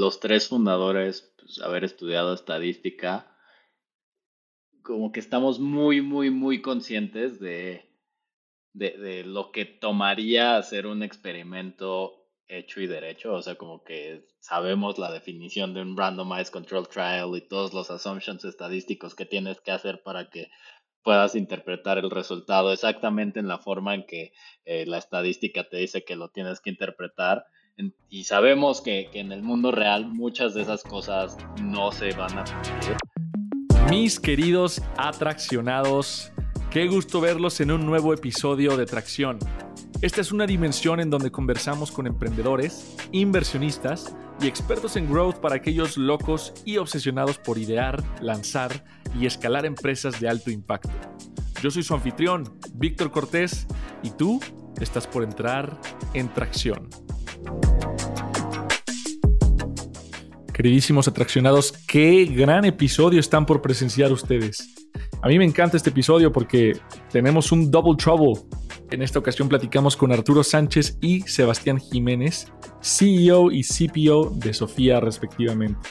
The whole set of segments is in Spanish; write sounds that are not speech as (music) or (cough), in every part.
los tres fundadores, pues, haber estudiado estadística, como que estamos muy, muy, muy conscientes de, de, lo que tomaría hacer un experimento hecho y derecho, o sea, como que sabemos la definición de un randomized control trial y todos los assumptions estadísticos que tienes que hacer para que puedas interpretar el resultado exactamente en la forma en que eh, la estadística te dice que lo tienes que interpretar. Y sabemos que, en el mundo real muchas de esas cosas no se van a cumplir. Mis queridos atraccionados, qué gusto verlos en un nuevo episodio de Tracción. Esta es una dimensión en donde conversamos con emprendedores, inversionistas y expertos en growth para aquellos locos y obsesionados por idear, lanzar y escalar empresas de alto impacto. Yo soy su anfitrión, Víctor Cortés, y tú estás por entrar en Tracción. Queridísimos atraccionados, qué gran episodio están por presenciar ustedes. A mí me encanta este episodio porque tenemos un double trouble. En esta ocasión platicamos con Arturo Sánchez y Sebastián Jiménez, CEO y CPO de Sofía respectivamente.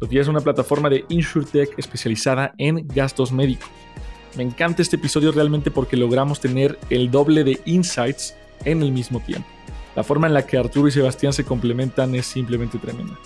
Sofía es una plataforma de InsurTech especializada en gastos médicos. Me encanta este episodio realmente porque logramos tener el doble de insights en el mismo tiempo. La forma en la que Arturo y Sebastián se complementan es simplemente tremenda.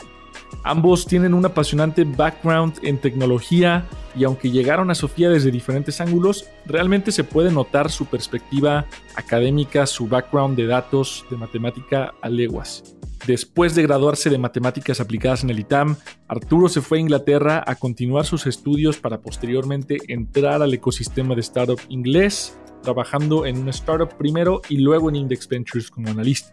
Ambos tienen un apasionante background en tecnología y aunque llegaron a Sofía desde diferentes ángulos, realmente se puede notar su perspectiva académica, su background de datos, de matemática a leguas. Después de graduarse de matemáticas aplicadas en el ITAM, Arturo se fue a Inglaterra a continuar sus estudios para posteriormente entrar al ecosistema de startup inglés, trabajando en una startup primero y luego en Index Ventures como analista.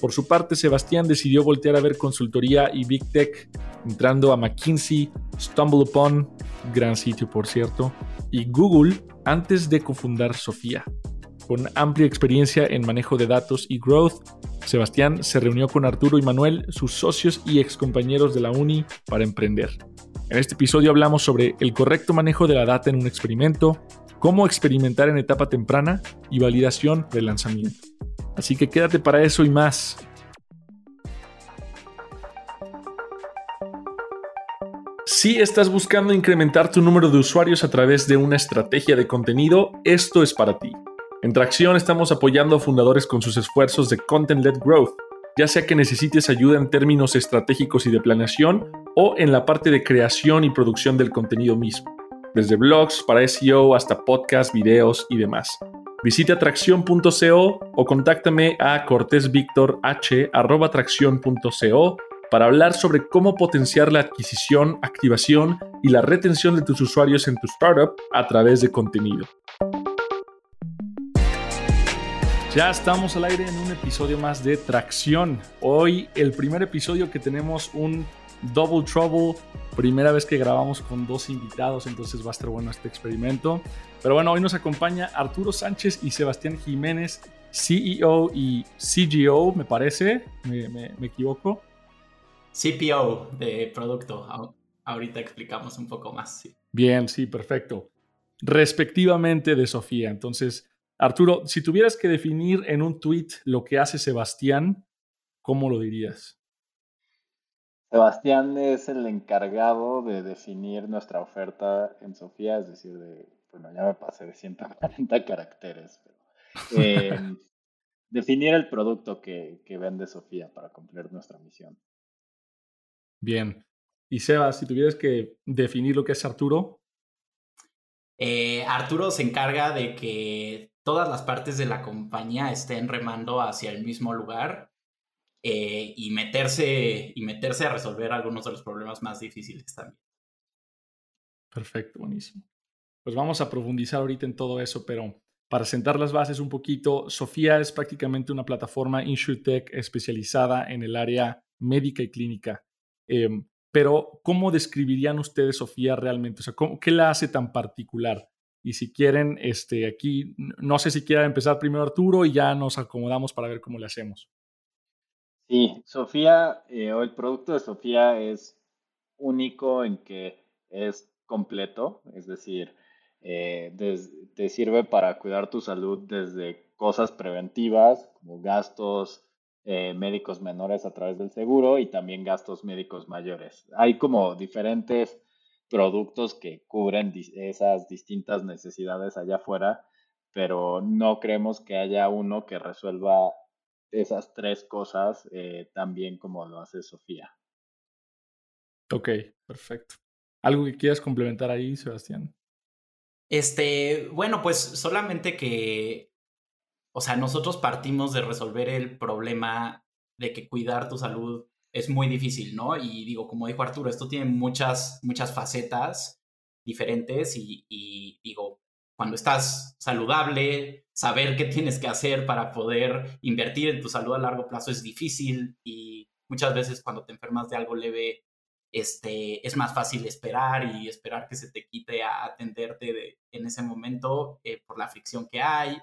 Por su parte, Sebastián decidió voltear a ver consultoría y Big Tech, entrando a McKinsey, StumbleUpon, gran sitio por cierto, y Google antes de cofundar Sofía. Con amplia experiencia en manejo de datos y growth, Sebastián se reunió con Arturo y Manuel, sus socios y excompañeros de la uni, para emprender. En este episodio hablamos sobre el correcto manejo de la data en un experimento, cómo experimentar en etapa temprana y validación del lanzamiento. Así que quédate para eso y más. Si estás buscando incrementar tu número de usuarios a través de una estrategia de contenido, esto es para ti. En Tracción estamos apoyando a fundadores con sus esfuerzos de Content-led Growth, ya sea que necesites ayuda en términos estratégicos y de planeación o en la parte de creación y producción del contenido mismo, desde blogs para SEO hasta podcasts, videos y demás. Visite atracción.co o contáctame a cortésvictorh.atracción.co para hablar sobre cómo potenciar la adquisición, activación y la retención de tus usuarios en tu startup a través de contenido. Ya estamos al aire en un episodio más de Tracción. Hoy el primer episodio que tenemos un Double Trouble. Primera vez que grabamos con dos invitados, entonces va a estar bueno este experimento. Pero bueno, hoy nos acompaña Arturo Sánchez y Sebastián Jiménez, CEO y CGO, me parece. ¿Me, equivoco? CPO de producto. Ahorita explicamos un poco más. Bien, sí, perfecto. Respectivamente de Sofía. Entonces, Arturo, si tuvieras que definir en un tweet lo que hace Sebastián, ¿cómo lo dirías? Sebastián es el encargado de definir nuestra oferta en Sofía, es decir, de, bueno, ya me pasé de 140 caracteres, pero, em, (laughs) definir el producto que, vende Sofía para cumplir nuestra misión. Bien. Y Sebas, si tuvieras que definir lo que es Arturo. Eh, Arturo se encarga de que todas las partes de la compañía estén remando hacia el mismo lugar eh, y, meterse, y meterse a resolver algunos de los problemas más difíciles también. Perfecto, buenísimo. Pues vamos a profundizar ahorita en todo eso, pero para sentar las bases un poquito, Sofía es prácticamente una plataforma InsurTech especializada en el área médica y clínica. Em, pero, ¿cómo describirían ustedes Sofía realmente? O sea, ¿qué la hace tan particular? Y si quieren, este, aquí, no sé si quiera empezar primero Arturo y ya nos acomodamos para ver cómo le hacemos. Sí, Sofía, eh, o el producto de Sofía es único en que es completo, es decir, eh, te sirve para cuidar tu salud desde cosas preventivas como gastos eh, médicos menores a través del seguro y también gastos médicos mayores. Hay como diferentes productos que cubren esas distintas necesidades allá afuera, pero no creemos que haya uno que resuelva esas tres cosas eh, tan bien como lo hace Sofía. Ok, perfecto. ¿Algo que quieras complementar ahí, Sebastián? Este, bueno, pues solamente que o sea, nosotros partimos de resolver el problema de que cuidar tu salud es muy difícil, ¿no? Y digo, como dijo Arturo, esto tiene muchas, muchas facetas diferentes y, digo, cuando estás saludable, saber qué tienes que hacer para poder invertir en tu salud a largo plazo es difícil y muchas veces cuando te enfermas de algo leve, este, es más fácil esperar y esperar que se te quite a atenderte en ese momento eh, por la fricción que hay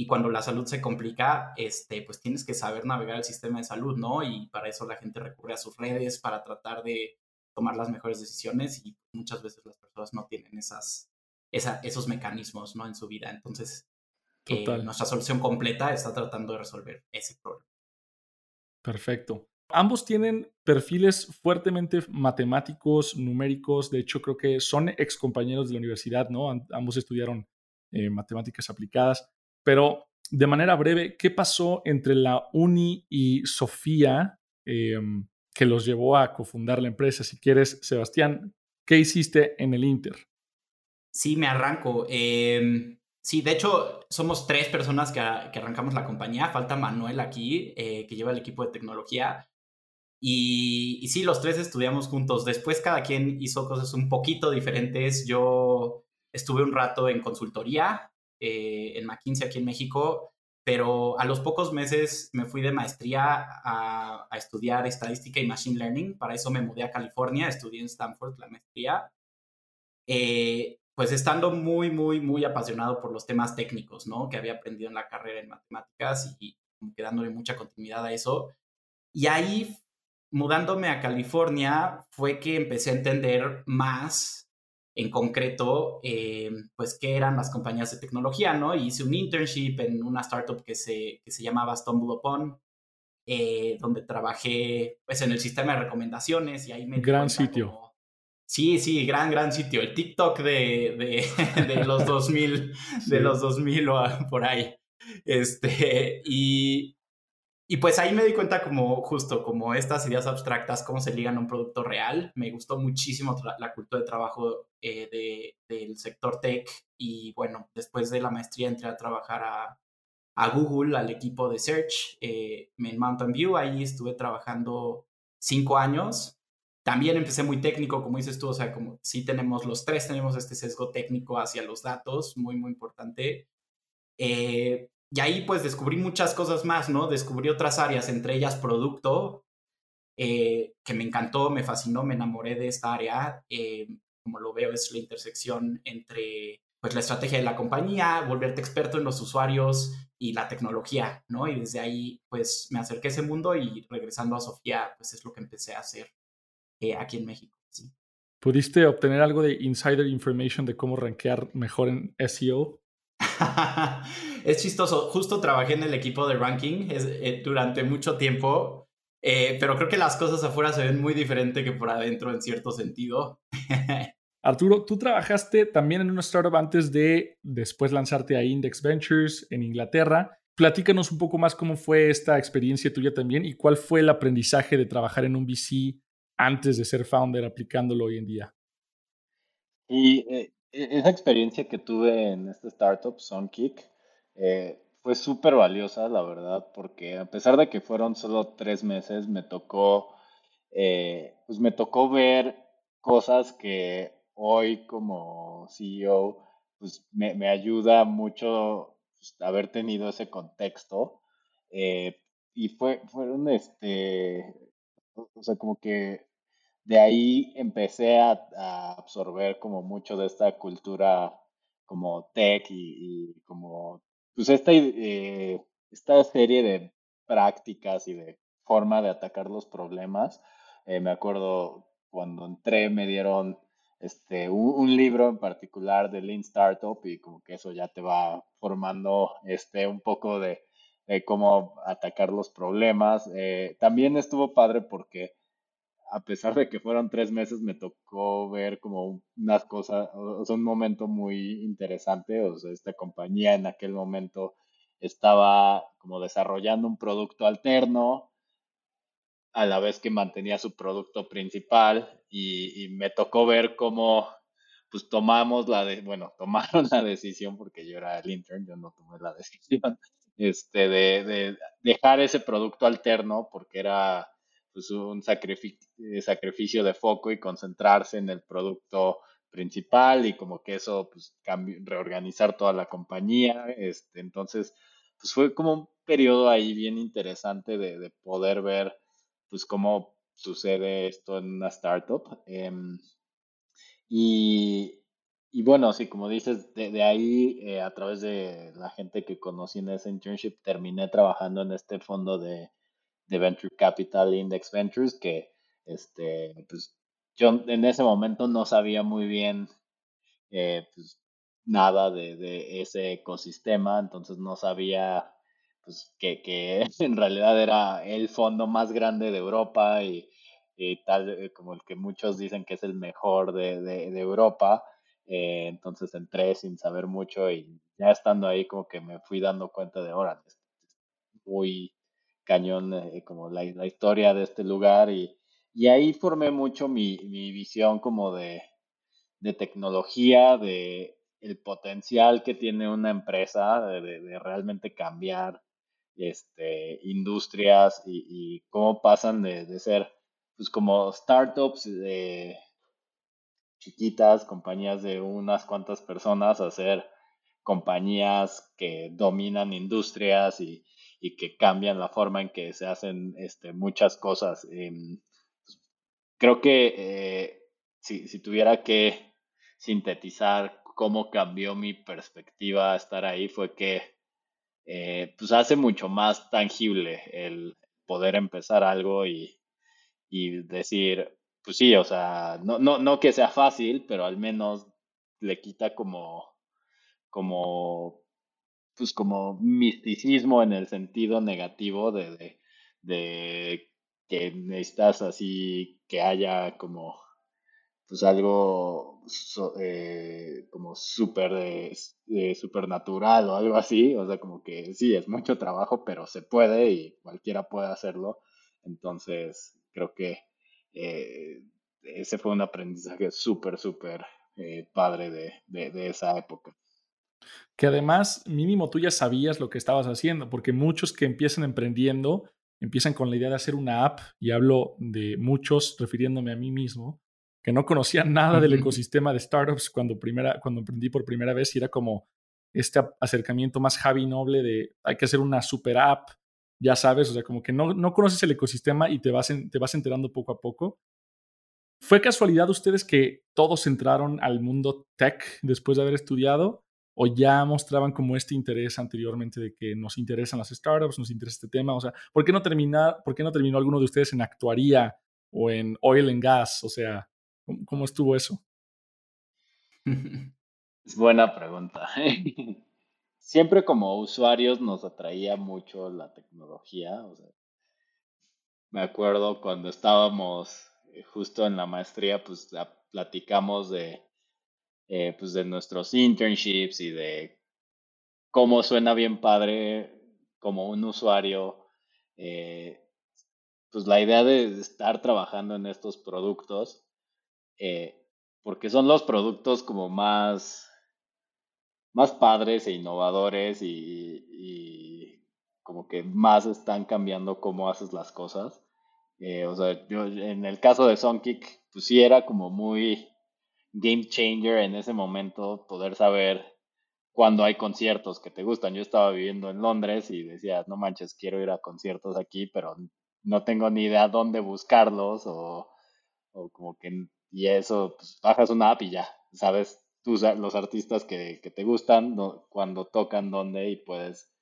y cuando la salud se complica, este, pues tienes que saber navegar el sistema de salud, ¿no? Y para eso la gente recurre a sus redes para tratar de tomar las mejores decisiones y muchas veces las personas no tienen esas, esos mecanismos, ¿no? En su vida. Entonces, eh, nuestra solución completa está tratando de resolver ese problema. Perfecto. Ambos tienen perfiles fuertemente matemáticos, numéricos. De hecho, creo que son ex compañeros de la universidad, ¿no? Ambos estudiaron eh, matemáticas aplicadas. Pero de manera breve, ¿qué pasó entre la Uni y Sofía em, que los llevó a cofundar la empresa? Si quieres, Sebastián, ¿qué hiciste en el Inter? Sí, me arranco. Em, sí, de hecho, somos tres personas que, arrancamos la compañía. Falta Manuel aquí, eh, que lleva el equipo de tecnología. Y, y, sí, los tres estudiamos juntos. Después cada quien hizo cosas un poquito diferentes. Yo estuve un rato en consultoría, eh, en McKinsey aquí en México, pero a los pocos meses me fui de maestría a, estudiar estadística y machine learning. Para eso me mudé a California, estudié en Stanford la maestría. Eh, pues estando muy, muy, muy apasionado por los temas técnicos, ¿no? Que había aprendido en la carrera en matemáticas y, y quedándole mucha continuidad a eso. Y ahí, mudándome a California, fue que empecé a entender más en concreto, eh, pues, qué eran las compañías de tecnología, ¿no? hice un internship en una startup que se, que se llamaba StumbleUpon, eh, donde trabajé, pues, en el sistema de recomendaciones y ahí me... Gran sitio. Sí, sí, gran, gran sitio. El TikTok de, de, (laughs) de los 2000, de los 2000 o por ahí. Este, y, y pues ahí me di cuenta como justo, como estas ideas abstractas, cómo se ligan a un producto real. Me gustó muchísimo la cultura de trabajo eh, del sector tech y bueno, después de la maestría entré a trabajar a, a Google, al equipo de Search eh, en Mountain View. Ahí estuve trabajando cinco años. También empecé muy técnico, como dices tú, o sea, como sí tenemos los tres, tenemos este sesgo técnico hacia los datos, muy, muy importante. Eh, y ahí pues descubrí muchas cosas más, ¿no? Descubrí otras áreas, entre ellas producto, eh, que me encantó, me fascinó, me enamoré de esta área. Eh, como lo veo, es la intersección entre pues la estrategia de la compañía, volverte experto en los usuarios y la tecnología, ¿no? Y desde ahí, pues me acerqué a ese mundo y regresando a Sofía, pues es lo que empecé a hacer eh, aquí en México. Sí. ¿Pudiste obtener algo de insider information de cómo rankear mejor en SEO? (laughs) es chistoso. Justo trabajé en el equipo de ranking eh, durante mucho tiempo, eh, pero creo que las cosas afuera se ven muy diferente que por adentro en cierto sentido. (laughs) Arturo, tú trabajaste también en una startup antes de después lanzarte a Index Ventures en Inglaterra. Platícanos un poco más cómo fue esta experiencia tuya también y cuál fue el aprendizaje de trabajar en un VC antes de ser founder aplicándolo hoy en día. Y eh, e-, esa experiencia que tuve en esta startup, Sunkick, eh, fue súper valiosa, la verdad, porque a pesar de que fueron solo tres meses, me tocó, eh, pues me tocó ver cosas que hoy como CEO, pues me, ayuda mucho pues, haber tenido ese contexto. Eh, y fue, fueron, este, o sea, como que de ahí empecé a, absorber como mucho de esta cultura como tech y, como pues esta, eh, esta serie de prácticas y de forma de atacar los problemas. Eh, me acuerdo cuando entré me dieron este, un, libro en particular de Lean Startup y como que eso ya te va formando este, un poco de cómo atacar los problemas. Eh, también estuvo padre porque a pesar de que fueron tres meses, me tocó ver como unas cosas, o un momento muy interesante. O sea, esta compañía en aquel momento estaba como desarrollando un producto alterno a la vez que mantenía su producto principal y, me tocó ver cómo pues tomamos la de, bueno, (laughs) tomaron la decisión porque yo era el intern, yo no tomé la (laughs) decisión, este, de, de dejar ese producto alterno porque era pues un eh, sacrificio, de foco y concentrarse en el producto principal y como que eso pues reorganizar toda la compañía, este, entonces pues fue como un periodo ahí bien interesante de, poder ver pues cómo sucede esto en una startup. Em, y, y, bueno, sí, como dices, de, ahí eh, a través de la gente que conocí en ese internship, terminé trabajando en este fondo de, de Venture Capital Index Ventures, que este, pues, yo en ese momento no sabía muy bien eh, pues, nada de, ese ecosistema, entonces no sabía pues, que, que, (laughs) en realidad era el fondo más grande de Europa y, tal eh, como el que muchos dicen que es el mejor de, de, Europa. Eh, entonces entré sin saber mucho y ya estando ahí como que me fui dando cuenta de, ahora, muy cañón eh, como la, la, historia de este lugar y, y ahí formé mucho mi, mi visión como de, de, tecnología, de el potencial que tiene una empresa de, de realmente cambiar este, industrias y, y cómo pasan de, ser pues como startups de chiquitas, compañías de unas cuantas personas a ser compañías que dominan industrias y, y que cambian la forma en que se hacen este, muchas cosas. Em, creo que eh, si, si, tuviera que sintetizar cómo cambió mi perspectiva estar ahí fue que eh, pues hace mucho más tangible el poder empezar algo y, y decir, pues sí, o sea, no, no, no que sea fácil, pero al menos le quita como, como pues como misticismo en el sentido negativo de, de, que necesitas así que haya como pues algo eh, como súper de, supernatural o algo así, o sea, como que sí, es mucho trabajo, pero se puede y cualquiera puede hacerlo. Entonces, creo que eh, ese fue un aprendizaje súper, súper eh, padre de esa época que además mínimo tú ya sabías lo que estabas haciendo, porque muchos que empiezan emprendiendo empiezan con la idea de hacer una app, y hablo de muchos refiriéndome a mí mismo, que no conocían nada del ecosistema de startups cuando, primera, cuando emprendí por primera vez y era como este acercamiento más Javi Noble de hay que hacer una super app, ya sabes, o sea, como que no, no conoces el ecosistema y te vas, te vas enterando poco a poco. ¿Fue casualidad ustedes que todos entraron al mundo tech después de haber estudiado? O ya mostraban como este interés anteriormente de que nos interesan las startups, nos interesa este tema? O sea, ¿por qué no, por qué no terminó alguno de ustedes en actuaría o en oil and gas? O sea, ¿cómo, estuvo eso? Es (laughs) buena pregunta. (laughs) Siempre como usuarios nos atraía mucho la tecnología. Me acuerdo cuando estábamos justo en la maestría, pues platicamos de eh, pues de nuestros internships y de cómo suena bien padre como un usuario, eh, pues la idea de estar trabajando en estos productos, eh, porque son los productos como más, más padres e innovadores y, como que más están cambiando cómo haces las cosas. o sea, yo en el caso de Songkick, pues sí era como muy game changer en ese momento poder saber cuando hay conciertos que te gustan. Yo estaba viviendo en Londres y decía, no manches, quiero ir a conciertos aquí, pero no tengo ni idea dónde buscarlos o, o como que, y eso, pues bajas una app y ya, sabes tú, los artistas que, que te gustan, cuando tocan dónde y puedes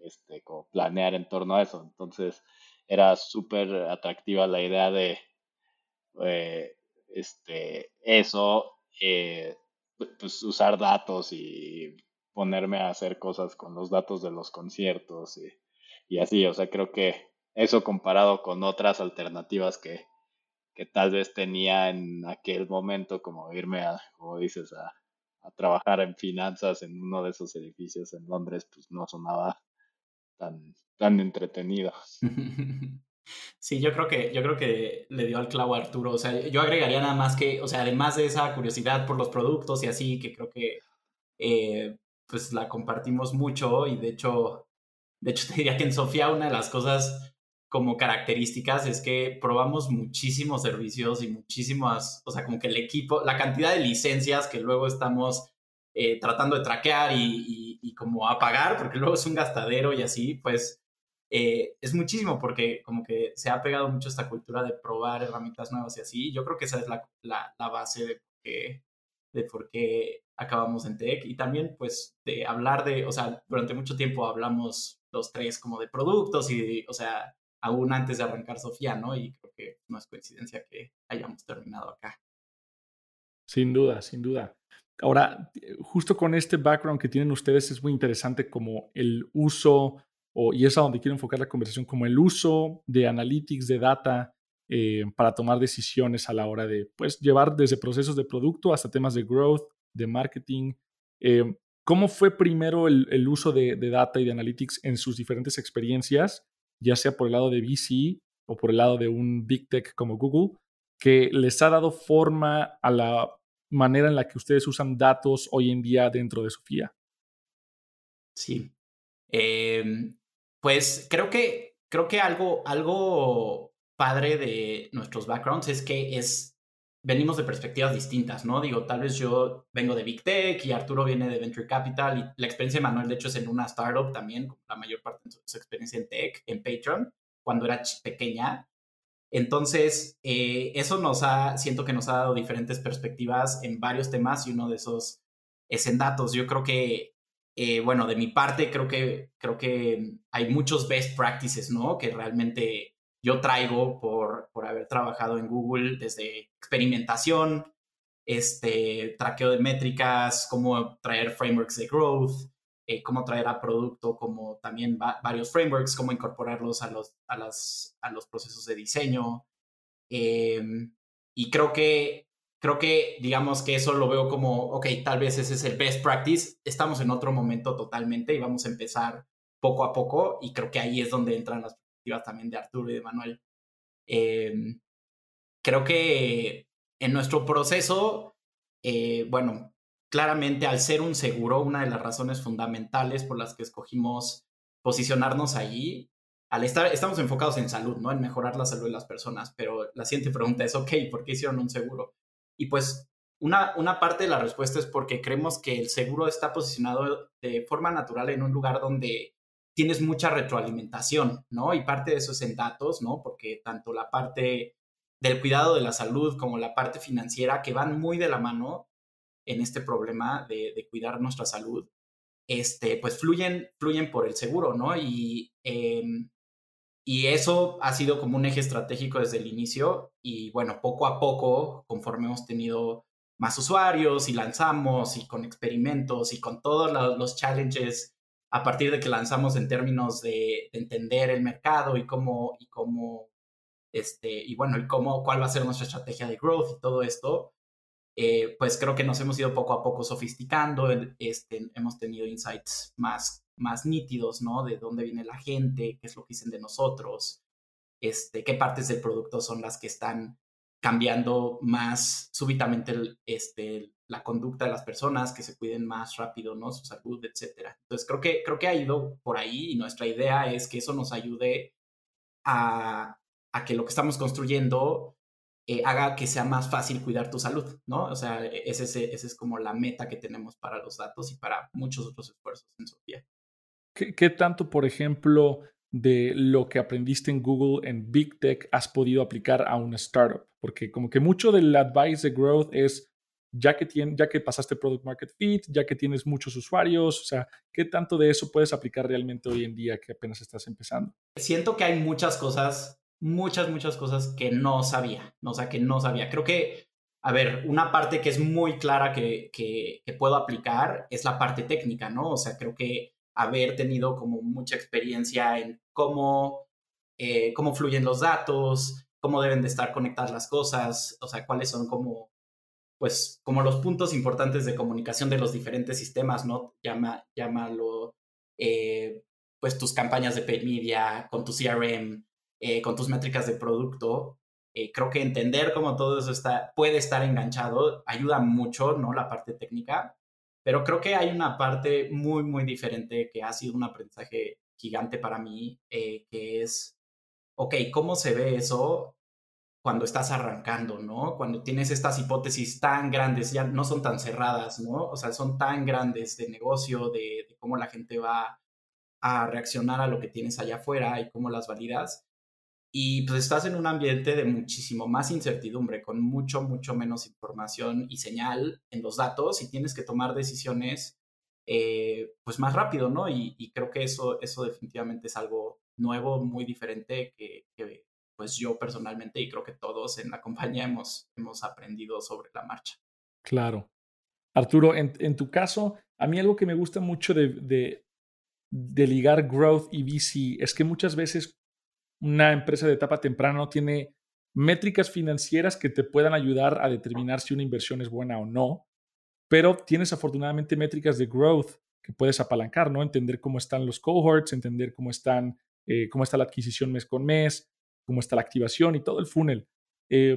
este, planear en torno a eso. Entonces era súper atractiva la idea de eh, este, eso eh, pues usar datos y ponerme a hacer cosas con los datos de los conciertos. Y, y así, o sea, creo que eso comparado con otras alternativas que, que tal vez tenía en aquel momento, como irme a, como dices, a, a trabajar en finanzas en uno de esos edificios en Londres, pues no sonaba tan, tan entretenido. (laughs) Sí, yo creo que, yo creo que le dio al clavo a Arturo. O sea, yo agregaría nada más que, o sea, además de esa curiosidad por los productos y así, que creo que eh, pues la compartimos mucho y de hecho, de hecho (laughs) te diría que en Sofía una de las cosas como características es que probamos muchísimos servicios y muchísimas, o sea, como que el equipo, la cantidad de licencias que luego estamos eh, tratando de traquear y, y, como apagar, porque luego es un gastadero y así, pues eh, es muchísimo porque como que se ha pegado mucho esta cultura de probar herramientas nuevas y así. Yo creo que esa es la, la, la base de por, qué, de por qué acabamos en tech y también pues de hablar de, o sea, durante mucho tiempo hablamos los tres como de productos y, o sea, aún antes de arrancar Sofía, ¿no? Y creo que no es coincidencia que hayamos terminado acá. Sin duda, sin duda. Ahora, justo con este background que tienen ustedes es muy interesante como el uso y es a donde quiero enfocar la conversación, como el uso de analytics, de data, eh, para tomar decisiones a la hora de pues, llevar desde procesos de producto hasta temas de growth, de marketing. Eh, ¿Cómo fue primero el, uso de, data y de analytics en sus diferentes experiencias, ya sea por el lado de VC o por el lado de un big tech como Google, que les ha dado forma a la manera en la que ustedes usan datos hoy en día dentro de Sofía? Sí. Em, pues creo que, creo que algo, algo padre de nuestros backgrounds es que es, venimos de perspectivas distintas, ¿no? Digo, tal vez yo vengo de Big Tech y Arturo viene de Venture Capital y la experiencia de Manuel, de hecho, es en una startup también, la mayor parte de su experiencia en Tech, en Patreon, cuando era pequeña. Entonces, eh, eso nos ha, siento que nos ha dado diferentes perspectivas en varios temas y uno de esos es en datos. Yo creo que eh, bueno, de mi parte creo que, creo que hay muchos best practices, ¿no? Que realmente yo traigo por, por haber trabajado en Google desde experimentación, este, traqueo de métricas, cómo traer frameworks de growth, eh, cómo traer a producto como también varios frameworks, cómo incorporarlos a los, a las, a los procesos de diseño. Em, y creo que creo que digamos que eso lo veo como, ok, tal vez ese es el best practice, estamos en otro momento totalmente y vamos a empezar poco a poco y creo que ahí es donde entran las perspectivas también de Arturo y de Manuel. Em, creo que en nuestro proceso, eh, bueno, claramente al ser un seguro, una de las razones fundamentales por las que escogimos posicionarnos allí, al estar, estamos enfocados en salud, ¿no? En mejorar la salud de las personas, pero la siguiente pregunta es, ok, ¿por qué hicieron un seguro? Y pues una, una parte de la respuesta es porque creemos que el seguro está posicionado de forma natural en un lugar donde tienes mucha retroalimentación, ¿no? Y parte de eso es en datos, ¿no? Porque tanto la parte del cuidado de la salud como la parte financiera, que van muy de la mano en este problema de, cuidar nuestra salud, este, pues fluyen, fluyen por el seguro, ¿no? Y em, y eso ha sido como un eje estratégico desde el inicio y bueno, poco a poco, conforme hemos tenido más usuarios y lanzamos y con experimentos y con todos los challenges a partir de que lanzamos en términos de, entender el mercado y cómo, y cómo, este, y bueno, y cómo, cuál va a ser nuestra estrategia de growth y todo esto, eh, pues creo que nos hemos ido poco a poco sofisticando, este, hemos tenido insights más más nítidos, ¿no? De dónde viene la gente, qué es lo que dicen de nosotros, este, qué partes del producto son las que están cambiando más súbitamente este, la conducta de las personas, que se cuiden más rápido, ¿no? Su salud, etcétera. Entonces, creo que, creo que ha ido por ahí y nuestra idea es que eso nos ayude a, a que lo que estamos construyendo eh, haga que sea más fácil cuidar tu salud, ¿no? O sea, ese, ese, ese es como la meta que tenemos para los datos y para muchos otros esfuerzos en Sofía. ¿Qué, tanto, por ejemplo, de lo que aprendiste en Google en Big Tech has podido aplicar a una startup? Porque como que mucho del advice de growth es ya que, ya que pasaste product market fit, ya que tienes muchos usuarios, o sea, ¿qué tanto de eso puedes aplicar realmente hoy en día que apenas estás empezando? Siento que hay muchas cosas, muchas, muchas cosas que no sabía, o sea, que no sabía. Creo que, a ver, una parte que es muy clara que, que, que puedo aplicar es la parte técnica, ¿no? O sea, creo que haber tenido como mucha experiencia en cómo, eh, cómo fluyen los datos, cómo deben de estar conectadas las cosas, o sea, cuáles son como, pues, como los puntos importantes de comunicación de los diferentes sistemas, ¿no? Llama, llámalo, eh, pues, tus campañas de paid media, con tu CRM, eh, con tus métricas de producto. creo que entender cómo todo eso está, puede estar enganchado ayuda mucho, ¿no? La parte técnica. Pero creo que hay una parte muy, muy diferente que ha sido un aprendizaje gigante para mí, eh, que es, ok, ¿cómo se ve eso cuando estás arrancando, ¿no? Cuando tienes estas hipótesis tan grandes, ya no son tan cerradas, ¿no? O sea, son tan grandes de negocio, de, de cómo la gente va a reaccionar a lo que tienes allá afuera y cómo las validas, y pues estás en un ambiente de muchísimo más incertidumbre, con mucho, mucho menos información y señal en los datos y tienes que tomar decisiones eh, pues más rápido, ¿no? Y, creo que eso, eso definitivamente es algo nuevo, muy diferente que, pues yo personalmente y creo que todos en la compañía hemos, hemos aprendido sobre la marcha. Claro. Arturo, en, tu caso, a mí algo que me gusta mucho de, de ligar growth y VC es que muchas veces una empresa de etapa temprana no tiene métricas financieras que te puedan ayudar a determinar si una inversión es buena o no, pero tienes afortunadamente métricas de growth que puedes apalancar, ¿no? Entender cómo están los cohorts, entender cómo están, eh, cómo está la adquisición mes con mes, cómo está la activación y todo el funnel. Eh,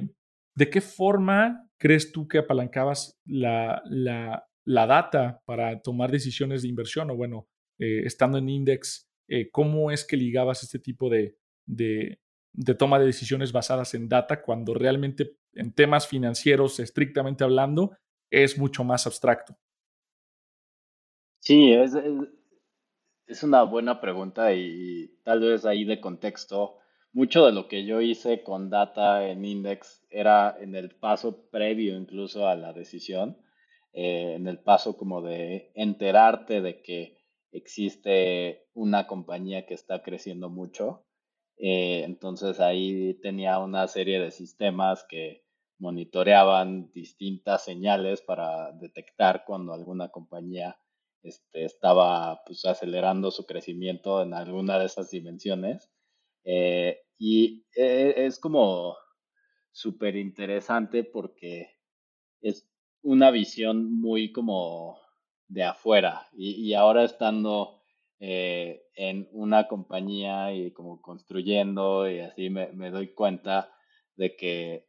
¿De qué forma crees tú que apalancabas la, la, data para tomar decisiones de inversión? O bueno, eh, estando en Index, ¿cómo es que ligabas este tipo de, de, toma de decisiones basadas en data cuando realmente en temas financieros, estrictamente hablando, es mucho más abstracto. Sí, es, es, una buena pregunta y tal vez ahí de contexto. Mucho de lo que yo hice con data en Index era en el paso previo incluso a la decisión, eh, en el paso como de enterarte de que existe una compañía que está creciendo mucho eh, entonces ahí tenía una serie de sistemas que monitoreaban distintas señales para detectar cuando alguna compañía este, estaba pues, acelerando su crecimiento en alguna de esas dimensiones. Eh, y eh, es como súper interesante porque es una visión muy como de afuera y ahora estando eh, en una compañía y como construyendo y así me, doy cuenta de que,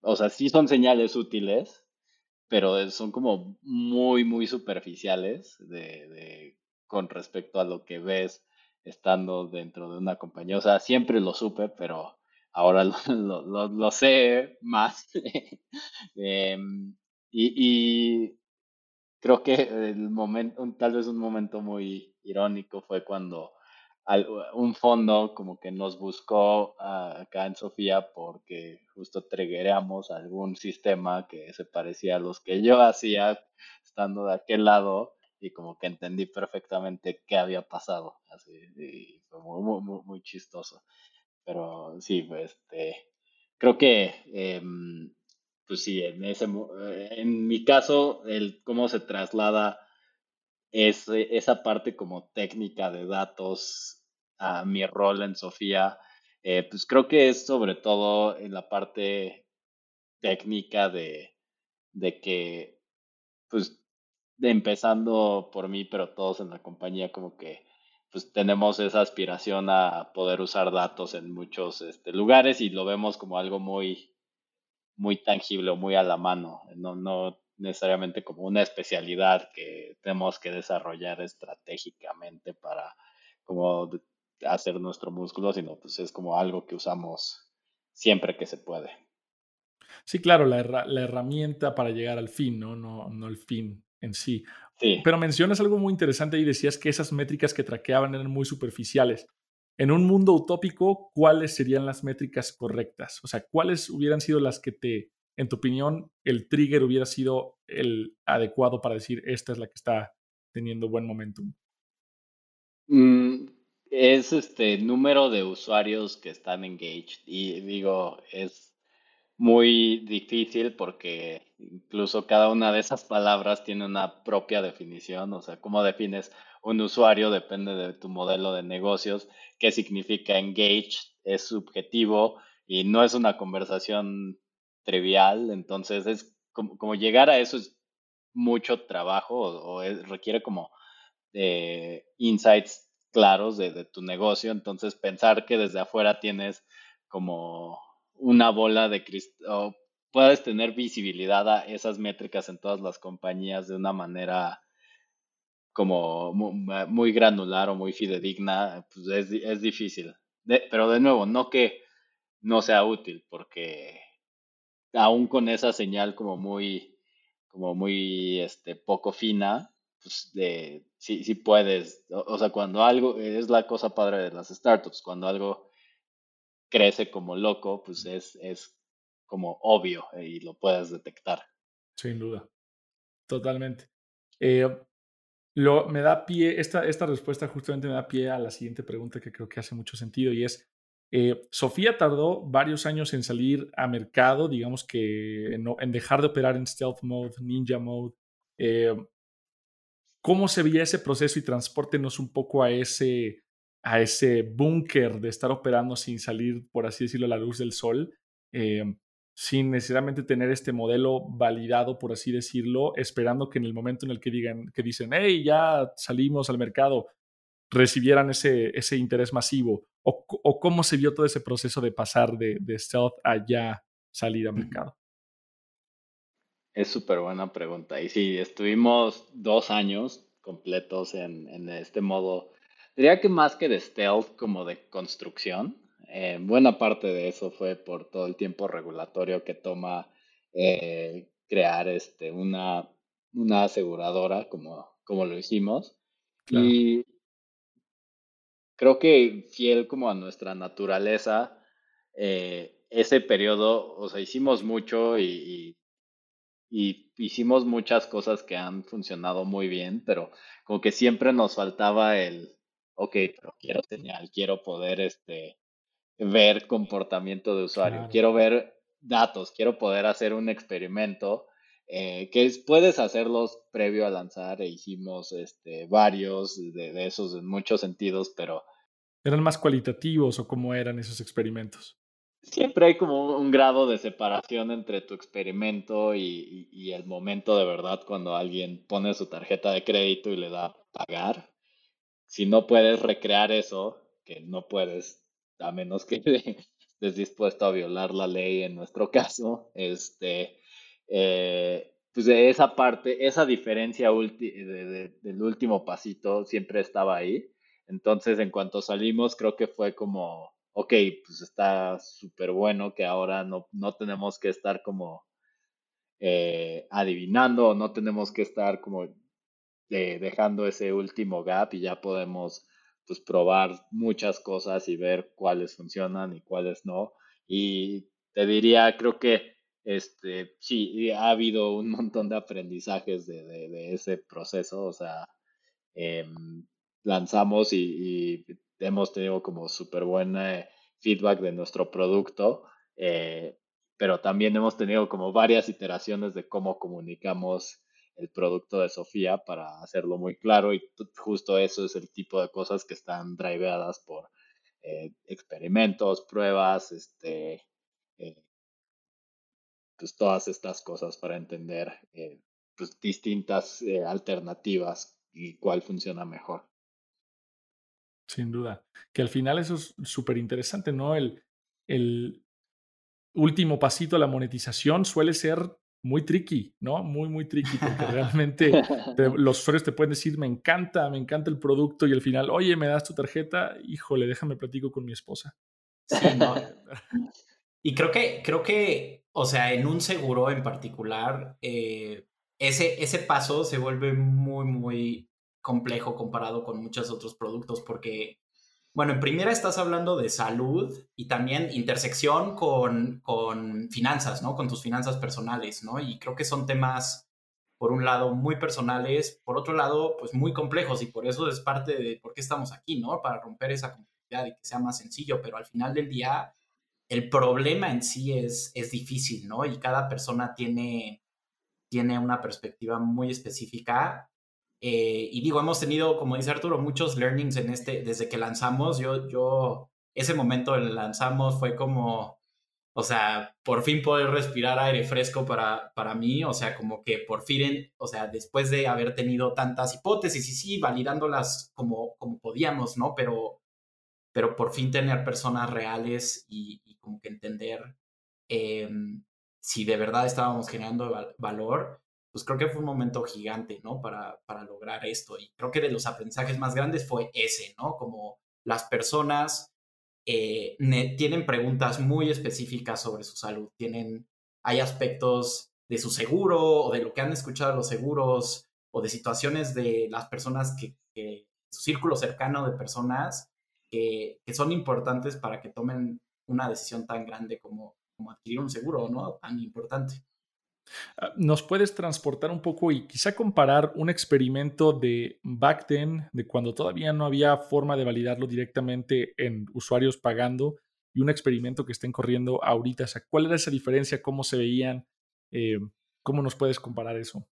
o sea, sí son señales útiles, pero son como muy, muy superficiales de, de, con respecto a lo que ves estando dentro de una compañía. O sea, siempre lo supe, pero ahora (laughs) lo, lo, lo, sé más. (laughs) Em, y, y, creo que el momento, tal vez un momento muy irónico fue cuando un fondo como que nos buscó acá en Sofía porque justo triggeramos algún sistema que se parecía a los que yo hacía estando de aquel lado y como que entendí perfectamente qué había pasado. Así, y fue muy, muy, muy, chistoso. Pero sí, pues, este, creo que em, pues sí, en, ese, en mi caso, el cómo se traslada esa parte como técnica de datos a mi rol en Sofía, eh, pues creo que es sobre todo en la parte técnica de, de que, pues, empezando por mí, pero todos en la compañía como que pues tenemos esa aspiración a poder usar datos en muchos este, lugares y lo vemos como algo muy muy tangible muy a la mano, no, no necesariamente como una especialidad que tenemos que desarrollar estratégicamente para como hacer nuestro músculo, sino pues es como algo que usamos siempre que se puede. Sí, claro, la, la herramienta para llegar al fin, ¿no? No, no el fin en sí. sí. Pero mencionas algo muy interesante y decías que esas métricas que traqueaban eran muy superficiales. En un mundo utópico, ¿cuáles serían las métricas correctas? O sea, ¿cuáles hubieran sido las que te, en tu opinión, el trigger hubiera sido el adecuado para decir esta es la que está teniendo buen momentum? Mm, es este número de usuarios que están engaged y digo, es muy difícil porque incluso cada una de esas palabras tiene una propia definición, o sea, cómo defines un usuario depende de tu modelo de negocios, qué significa engage, es subjetivo y no es una conversación trivial, entonces es como, llegar a eso es mucho trabajo o, requiere como eh, insights claros de, tu negocio, entonces pensar que desde afuera tienes como una bola de cristal, puedes tener visibilidad a esas métricas en todas las compañías de una manera como muy, granular o muy fidedigna, pues es, es difícil. pero de nuevo, no que no sea útil, porque aún con esa señal como muy, como muy este, poco fina, pues de, sí, sí puedes, o, sea, cuando algo, es la cosa padre de las startups, cuando algo crece como loco, pues es, es como obvio eh, y lo puedes detectar. Sin duda, totalmente. Eh, lo, me da pie, esta, esta respuesta justamente me da pie a la siguiente pregunta que creo que hace mucho sentido y es, eh, Sofía tardó varios años en salir a mercado, digamos que en, dejar de operar en stealth mode, ninja mode. ¿Cómo se veía ese proceso y transportenos un poco a ese, a ese búnker de estar operando sin salir, por así decirlo, a la luz del sol, eh, sin necesariamente tener este modelo validado, por así decirlo, esperando que en el momento en el que digan, que dicen, hey, ya salimos al mercado, recibieran ese, ese interés masivo, o, cómo se vio todo ese proceso de pasar de, de stealth a ya salir al mercado. Es súper buena pregunta. Y sí, estuvimos dos años completos en, en este modo Diría que más que de stealth, como de construcción. Eh, buena parte de eso fue por todo el tiempo regulatorio que toma eh, crear este, una, una aseguradora como, como lo hicimos. Y creo que fiel como a nuestra naturaleza, eh, ese periodo, o sea, hicimos mucho y, y, hicimos muchas cosas que han funcionado muy bien, pero como que siempre nos faltaba el, ok, pero quiero señal, quiero poder este, ver comportamiento de usuario, quiero ver datos, quiero poder hacer un experimento eh, que puedes hacerlos previo a lanzar e hicimos este, varios de, esos en muchos sentidos, pero... ¿Eran más cualitativos o cómo eran esos experimentos? Siempre hay como un grado de separación entre tu experimento y, y el momento de verdad cuando alguien pone su tarjeta de crédito y le da pagar si no puedes recrear eso, que no puedes, a menos que (laughs) estés dispuesto a violar la ley en nuestro caso, este, eh, pues de esa parte, esa diferencia del último pasito siempre estaba ahí. Entonces, en cuanto salimos, creo que fue como, ok, pues está súper bueno que ahora no, no tenemos que estar como eh, adivinando no tenemos que estar como dejando ese último gap y ya podemos pues probar muchas cosas y ver cuáles funcionan y cuáles no. Y te diría, creo que este, sí, ha habido un montón de aprendizajes de, ese proceso, o sea, em, lanzamos y, hemos tenido como súper buen feedback de nuestro producto, eh, pero también hemos tenido como varias iteraciones de cómo comunicamos el producto de Sofía para hacerlo muy claro y justo eso es el tipo de cosas que están driveadas por eh, experimentos, pruebas, este, eh, pues todas estas cosas para entender eh, pues distintas alternativas y cuál funciona mejor. Sin duda. Que al final eso es súper interesante, ¿no? El, el último pasito a la monetización suele ser muy tricky, ¿no? Muy, muy tricky, porque realmente (laughs) los usuarios te pueden decir, me encanta, me encanta el producto, y al final, oye, ¿me das tu tarjeta? Híjole, déjame platico con mi esposa. Sí, no. y creo que, creo que, o sea, en un seguro en particular, eh, ese, ese paso se vuelve muy, muy complejo comparado con muchos otros productos, porque bueno, en primera estás hablando de salud y también intersección con, con finanzas, ¿no? Con tus finanzas personales, ¿no? Y creo que son temas, por un lado, muy personales, por otro lado, pues muy complejos y por eso es parte de por qué estamos aquí, ¿no? Para romper esa complejidad y que sea más sencillo, pero al final del día, el problema en sí es, es difícil, ¿no? Y cada persona tiene, tiene una perspectiva muy específica. Eh, y digo, hemos tenido, como dice Arturo, muchos learnings en este, desde que lanzamos. Yo, yo, ese momento en lanzamos fue como, o sea, por fin poder respirar aire fresco para, para mí, o sea, como que por fin, o sea, después de haber tenido tantas hipótesis y sí, validándolas como, como podíamos, ¿no? Pero, pero por fin tener personas reales y, como que entender em, si de verdad estábamos generando valor, pues creo que fue un momento gigante, ¿no? Para, para lograr esto. Y creo que de los aprendizajes más grandes fue ese, ¿no? Como las personas eh, tienen preguntas muy específicas sobre su salud, tienen, hay aspectos de su seguro o de lo que han escuchado los seguros o de situaciones de las personas que, que su círculo cercano de personas que, que, son importantes para que tomen una decisión tan grande como, como adquirir un seguro, ¿no? Tan importante. Ah, ¿Nos puedes transportar un poco y quizá comparar un experimento de back then, de cuando todavía no había forma de validarlo directamente en usuarios pagando, y un experimento que estén corriendo ahorita? O sea, ¿Cuál era esa diferencia? ¿Cómo se veían? Eh, ¿Cómo nos puedes comparar eso?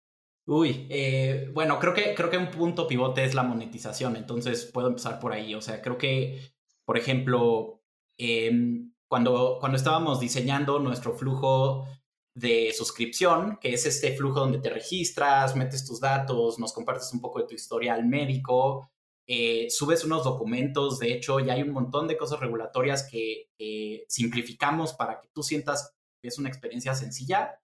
Uy, eh, bueno, creo que, creo que un punto pivote es la monetización, entonces puedo empezar por ahí. O sea, creo que, por ejemplo, em, cuando, cuando estábamos diseñando nuestro flujo de suscripción, que es este flujo donde te registras, metes tus datos, nos compartes un poco de tu historial médico, eh, subes unos documentos, de hecho ya hay un montón de cosas regulatorias que simplificamos para que tú sientas que es una experiencia sencilla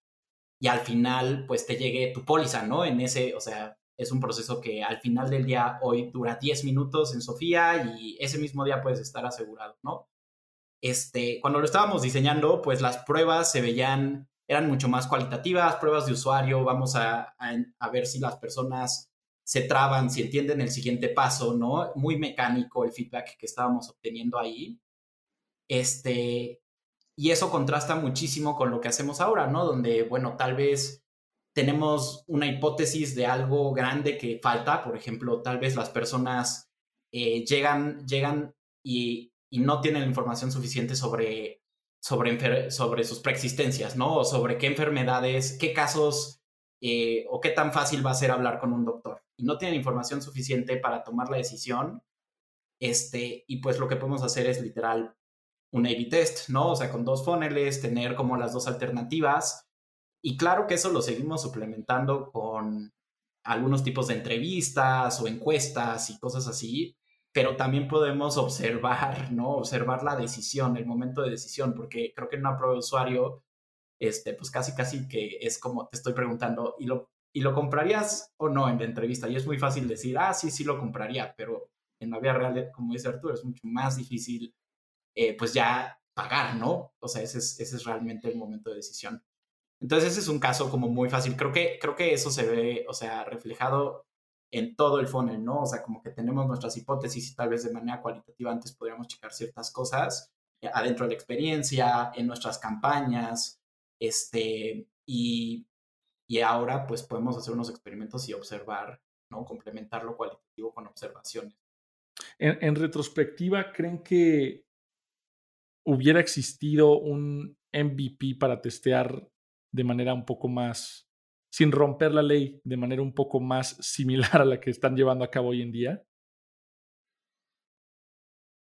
y al final pues te llegue tu póliza, ¿no? En ese, o sea, es un proceso que al final del día hoy dura 10 minutos en Sofía y ese mismo día puedes estar asegurado, ¿no? Este, cuando lo estábamos diseñando, pues las pruebas se veían eran mucho más cualitativas, pruebas de usuario, vamos a, ver si las personas se traban, si entienden el siguiente paso, ¿no? Muy mecánico el feedback que estábamos obteniendo ahí. Este, y eso contrasta muchísimo con lo que hacemos ahora, ¿no? Donde, bueno, tal vez tenemos una hipótesis de algo grande que falta, por ejemplo, tal vez las personas llegan, llegan y, y, no tienen la información suficiente sobre sobre, sobre sus preexistencias, ¿no? O sobre qué enfermedades, qué casos eh, o qué tan fácil va a ser hablar con un doctor. Y no tienen información suficiente para tomar la decisión. Este, y pues lo que podemos hacer es literal un A-B test, ¿no? O sea, con dos funnels, tener como las dos alternativas. Y claro que eso lo seguimos suplementando con algunos tipos de entrevistas o encuestas y cosas así, pero también podemos observar, ¿no? Observar la decisión, el momento de decisión, porque creo que en una prueba de usuario, este, pues casi, casi que es como te estoy preguntando, ¿y lo, ¿y lo comprarías o no en la entrevista? Y es muy fácil decir, ah, sí, sí lo compraría, pero en la vida real, como dice Arturo, es mucho más difícil, eh, pues ya pagar, ¿no? O sea, ese es, ese es realmente el momento de decisión. Entonces, ese es un caso como muy fácil. Creo que, creo que eso se ve, o sea, reflejado en todo el funnel, ¿no? O sea, como que tenemos nuestras hipótesis y tal vez de manera cualitativa antes podríamos checar ciertas cosas eh, adentro de la experiencia, en nuestras campañas, este, y, y ahora pues podemos hacer unos experimentos y observar, ¿no? Complementar lo cualitativo con observaciones. En, en retrospectiva, ¿creen que hubiera existido un MVP para testear de manera un poco más sin romper la ley de manera un poco más similar a la que están llevando a cabo hoy en día?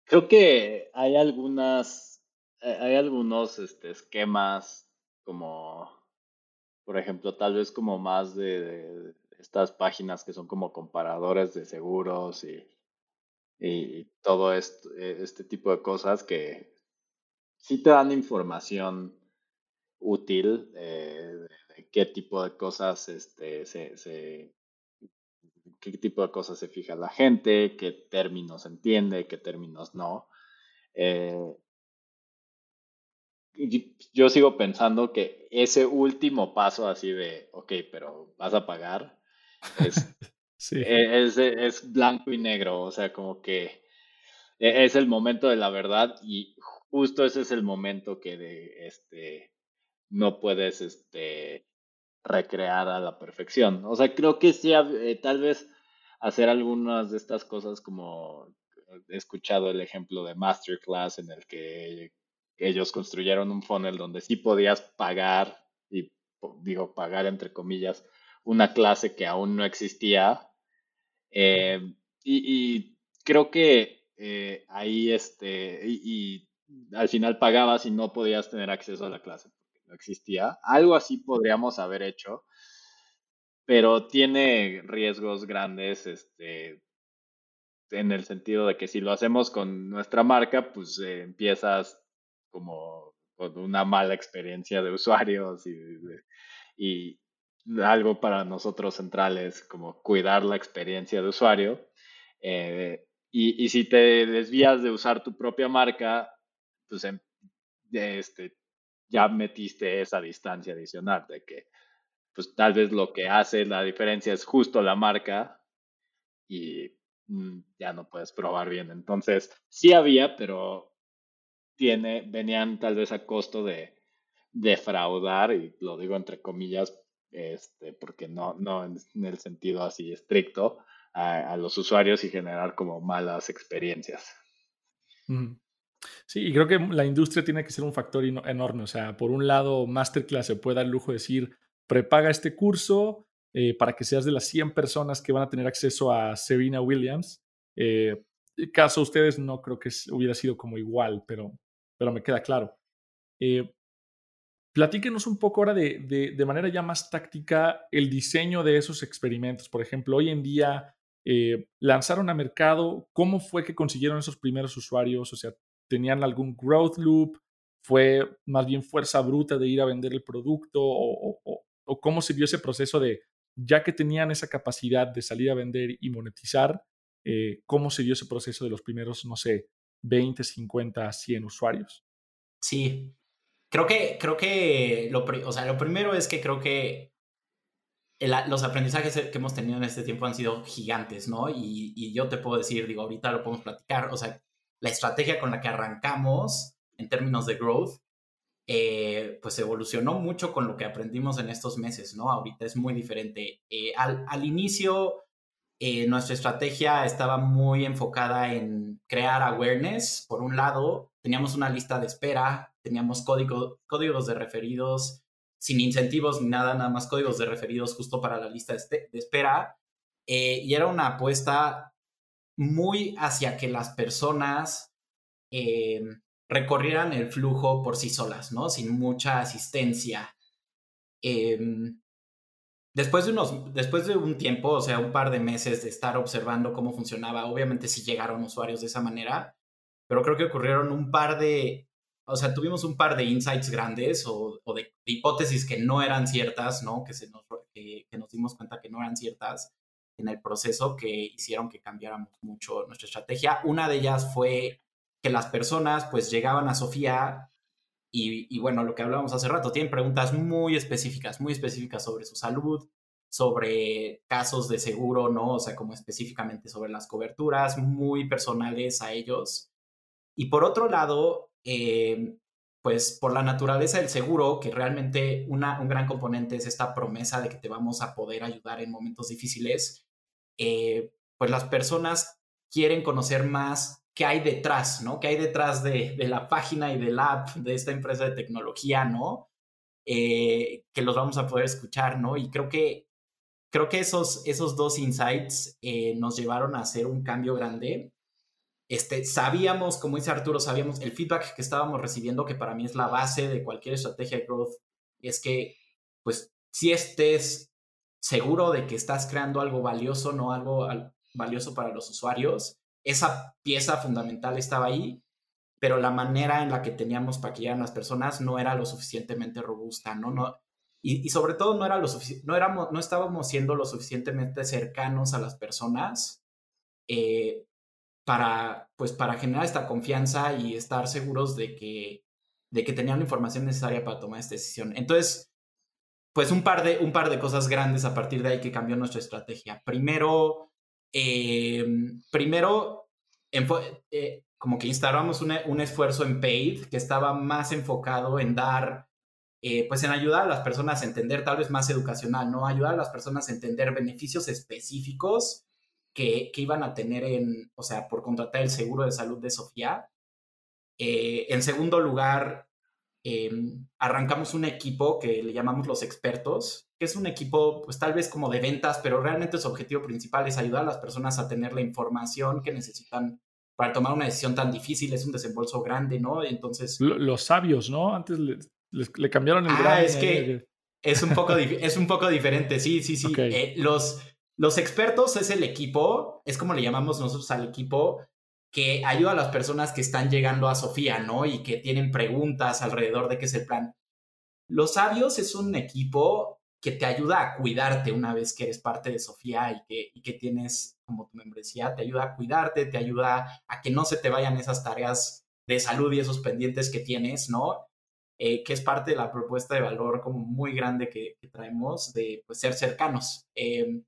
Creo que hay algunas, eh, hay algunos este, esquemas como, por ejemplo, tal vez como más de, estas páginas que son como comparadores de seguros y, y todo esto, este tipo de cosas que sí te dan información útil eh, qué tipo de cosas este, se, qué tipo de cosas se fija la gente, qué términos entiende, qué términos no. Eh, yo sigo pensando que ese último paso así de, ok, pero vas a pagar, es, (laughs) e, es, es, blanco y negro, o sea, como que e, es el momento de la verdad y justo ese es el momento que de, este, no puedes este, recrear a la perfección. O sea, creo que sí, eh, tal vez hacer algunas de estas cosas como he escuchado el ejemplo de Masterclass en el que ellos construyeron un funnel donde sí podías pagar, y digo pagar entre comillas, una clase que aún no existía. Eh, y, creo que eh, ahí, este, y, al final pagabas y no podías tener acceso a la clase no existía. Algo así podríamos haber hecho, pero tiene riesgos grandes, este, en el sentido de que si lo hacemos con nuestra marca, pues eh, empiezas como con una mala experiencia de usuarios y, algo para nosotros centrales como cuidar la experiencia de usuario. Eh, y, y, si te desvías de usar tu propia marca, pues em, este, ya metiste esa distancia adicional de que pues tal vez lo que hace la diferencia es justo la marca y mm, ya no puedes probar bien. Entonces, sí había, pero tiene, venían tal vez a costo de defraudar, y lo digo entre comillas, este, porque no, no en, el sentido así estricto, a, los usuarios y generar como malas experiencias. Sí, y creo que la industria tiene que ser un factor enorme. O sea, por un lado, Masterclass se puede dar el lujo de decir, prepaga este curso eh, para que seas de las 100 personas que van a tener acceso a Serena Williams. Eh, caso ustedes no creo que hubiera sido como igual, pero, pero me queda claro. Eh, platíquenos un poco ahora de, de, de, manera ya más táctica el diseño de esos experimentos. Por ejemplo, hoy en día lanzaron a mercado, ¿cómo fue que consiguieron esos primeros usuarios? O sea, ¿tenían algún growth loop? ¿Fue más bien fuerza bruta de ir a vender el producto? ¿O, o cómo se dio ese proceso de, ya que tenían esa capacidad de salir a vender y monetizar, eh, cómo se dio ese proceso de los primeros, no sé, 20, 50, 100 usuarios? Sí, creo que, creo que lo, o sea, lo primero es que creo que los aprendizajes que hemos tenido en este tiempo han sido gigantes, ¿no? Y, y, yo te puedo decir, digo, ahorita lo podemos platicar, o sea, la estrategia con la que arrancamos en términos de growth, eh, pues evolucionó mucho con lo que aprendimos en estos meses, ¿no? Ahorita es muy diferente. Eh, al, al, inicio, eh, nuestra estrategia estaba muy enfocada en crear awareness. Por un lado, teníamos una lista de espera, teníamos código, códigos de referidos sin incentivos ni nada, nada más códigos de referidos justo para la lista de, espera. Eh, y era una apuesta muy hacia que las personas eh, recorrieran el flujo por sí solas, ¿no? Sin mucha asistencia. Em, después, de unos, después de un tiempo, o sea, un par de meses de estar observando cómo funcionaba, obviamente sí llegaron usuarios de esa manera, pero creo que ocurrieron un par de o sea, tuvimos un par de insights grandes o, de, hipótesis que no eran ciertas, ¿no? Que, se nos, que, nos dimos cuenta que no eran ciertas en el proceso que hicieron que cambiáramos mucho nuestra estrategia. Una de ellas fue que las personas pues llegaban a Sofía y, y, bueno, lo que hablábamos hace rato, tienen preguntas muy específicas, muy específicas sobre su salud, sobre casos de seguro, ¿no? O sea, como específicamente sobre las coberturas, muy personales a ellos. Y por otro lado, eh, pues por la naturaleza del seguro, que realmente una, un gran componente es esta promesa de que te vamos a poder ayudar en momentos difíciles, eh, pues las personas quieren conocer más qué hay detrás, ¿no? ¿Qué hay detrás de, la página y del app de esta empresa de tecnología, ¿no? Eh, que los vamos a poder escuchar, ¿no? Y creo que, creo que esos, esos dos insights nos llevaron a hacer un cambio grande este, sabíamos, como dice Arturo, sabíamos el feedback que estábamos recibiendo, que para mí es la base de cualquier estrategia de growth, es que, pues, si estés seguro de que estás creando algo valioso, no algo valioso para los usuarios, esa pieza fundamental estaba ahí, pero la manera en la que teníamos para que llegaran las personas no era lo suficientemente robusta, ¿no? no y, sobre todo no, era lo no, éramos, no estábamos siendo lo suficientemente cercanos a las personas eh, para, pues, para generar esta confianza y estar seguros de que, de que tenían la información necesaria para tomar esta decisión. Entonces, pues un par de, un par de cosas grandes a partir de ahí que cambió nuestra estrategia. Primero, eh, primero eh, como que instalamos un esfuerzo en paid que estaba más enfocado en dar, eh, pues en ayudar a las personas a entender, tal vez más educacional, ¿no? Ayudar a las personas a entender beneficios específicos que, iban a tener en, o sea, por contratar el seguro de salud de Sofía. Eh, en segundo lugar, em, arrancamos un equipo que le llamamos los expertos, que es un equipo, pues tal vez como de ventas, pero realmente su objetivo principal es ayudar a las personas a tener la información que necesitan para tomar una decisión tan difícil. Es un desembolso grande, ¿no? Entonces... Los sabios, ¿no? Antes le, cambiaron el ah, es que es un, poco (laughs) es un poco diferente, sí, sí, sí. Eh, los, los expertos es el equipo, es como le llamamos nosotros al equipo que ayuda a las personas que están llegando a Sofía, ¿no? Y que tienen preguntas alrededor de qué es el plan. Los sabios es un equipo que te ayuda a cuidarte una vez que eres parte de Sofía y que, que tienes como tu membresía, te ayuda a cuidarte, te ayuda a que no se te vayan esas tareas de salud y esos pendientes que tienes, ¿no? Eh, que es parte de la propuesta de valor como muy grande que, traemos de pues, ser cercanos. Em,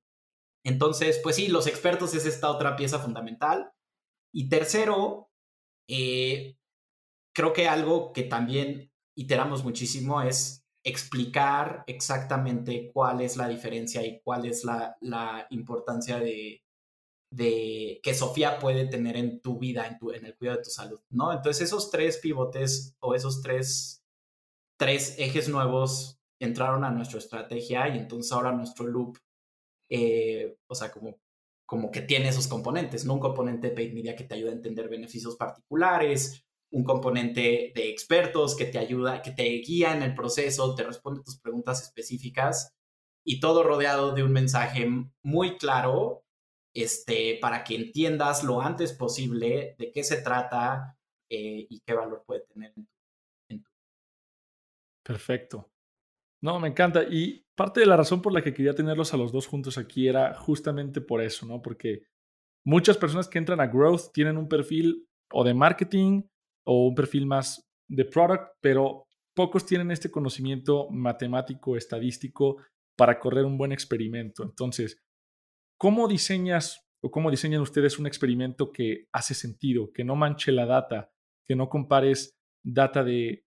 entonces, pues sí, los expertos es esta otra pieza fundamental. Y tercero, eh, creo que algo que también iteramos muchísimo es explicar exactamente cuál es la diferencia y cuál es la, la importancia de, de, que Sofía puede tener en tu vida, en, tu, en el cuidado de tu salud, ¿no? Entonces esos tres pivotes o esos tres tres ejes nuevos entraron a nuestra estrategia y entonces ahora nuestro loop, eh, o sea, como, como que tiene esos componentes. Un componente de paid media que te ayuda a entender beneficios particulares, un componente de expertos que te ayuda, que te guía en el proceso, te responde tus preguntas específicas y todo rodeado de un mensaje muy claro este, para que entiendas lo antes posible de qué se trata eh, y qué valor puede tener en Perfecto. No, me encanta. Y parte de la razón por la que quería tenerlos a los dos juntos aquí era justamente por eso, ¿no? Porque muchas personas que entran a Growth tienen un perfil o de marketing o un perfil más de product, pero pocos tienen este conocimiento matemático, estadístico para correr un buen experimento. Entonces, ¿cómo diseñas o cómo diseñan ustedes un experimento que hace sentido, que no manche la data, que no compares data de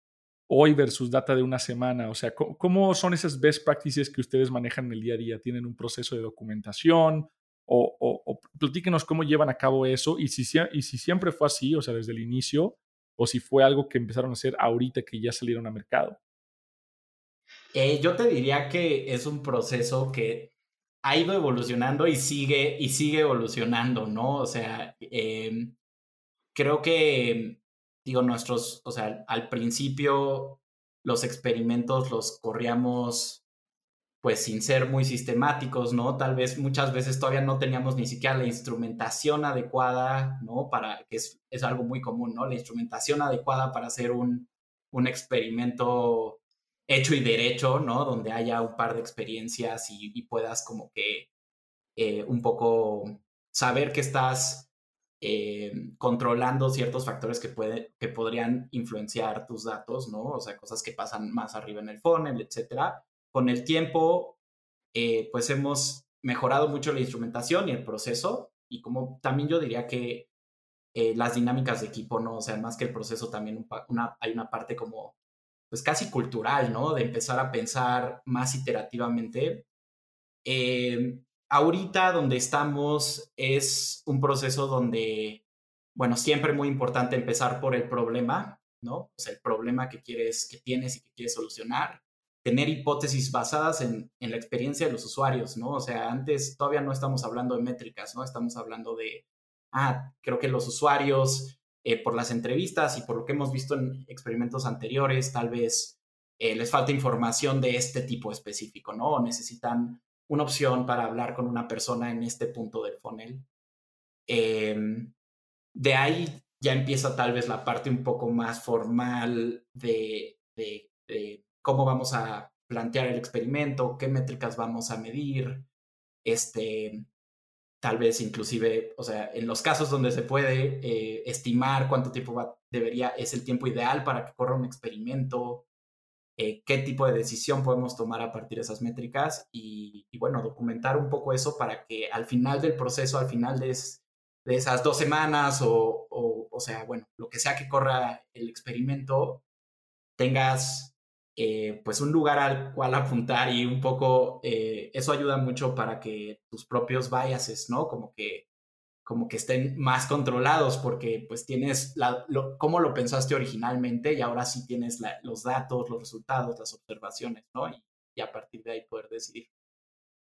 hoy versus data de una semana? O sea, ¿cómo son esas best practices que ustedes manejan en el día a día? ¿Tienen un proceso de documentación? O, o, platíquenos cómo llevan a cabo eso y si, siempre fue así, o sea, desde el inicio, o si fue algo que empezaron a hacer ahorita que ya salieron a mercado. Eh, yo te diría que es un proceso que ha ido evolucionando y sigue, y sigue evolucionando, ¿no? O sea, em, creo que digo, nuestros, o sea, al principio los experimentos los corríamos pues sin ser muy sistemáticos, ¿no? Tal vez muchas veces todavía no teníamos ni siquiera la instrumentación adecuada, ¿no? Para, que es, es algo muy común, ¿no? La instrumentación adecuada para hacer un, un experimento hecho y derecho, ¿no? Donde haya un par de experiencias y, puedas como que eh, un poco saber que estás eh, controlando ciertos factores que, puede, que podrían influenciar tus datos, ¿no? O sea, cosas que pasan más arriba en el funnel, etcétera. Con el tiempo, eh, pues hemos mejorado mucho la instrumentación y el proceso y como también yo diría que eh, las dinámicas de equipo, ¿no? O sea, más que el proceso, también una, hay una parte como, pues casi cultural, ¿no? De empezar a pensar más iterativamente. Eh, ahorita donde estamos es un proceso donde, bueno, siempre muy importante empezar por el problema, ¿no? O sea, el problema que quieres, que tienes y que quieres solucionar. Tener hipótesis basadas en, en la experiencia de los usuarios, ¿no? O sea, antes todavía no estamos hablando de métricas, ¿no? Estamos hablando de, ah, creo que los usuarios, eh, por las entrevistas y por lo que hemos visto en experimentos anteriores, tal vez eh, les falta información de este tipo específico, ¿no? O necesitan una opción para hablar con una persona en este punto del funnel. Em, de ahí ya empieza tal vez la parte un poco más formal de, cómo vamos a plantear el experimento, qué métricas vamos a medir, este, tal vez inclusive, o sea, en los casos donde se puede eh, estimar cuánto tiempo debería, es el tiempo ideal para que corra un experimento, eh, qué tipo de decisión podemos tomar a partir de esas métricas y, bueno, documentar un poco eso para que al final del proceso, al final de, esas dos semanas o, o, sea, bueno, lo que sea que corra el experimento, tengas eh, pues un lugar al cual apuntar y un poco, eh, eso ayuda mucho para que tus propios biases, ¿no? Como que como que estén más controlados porque pues tienes la, lo, cómo lo pensaste originalmente y ahora sí tienes los datos, los resultados, las observaciones, ¿no? Y, a partir de ahí poder decidir.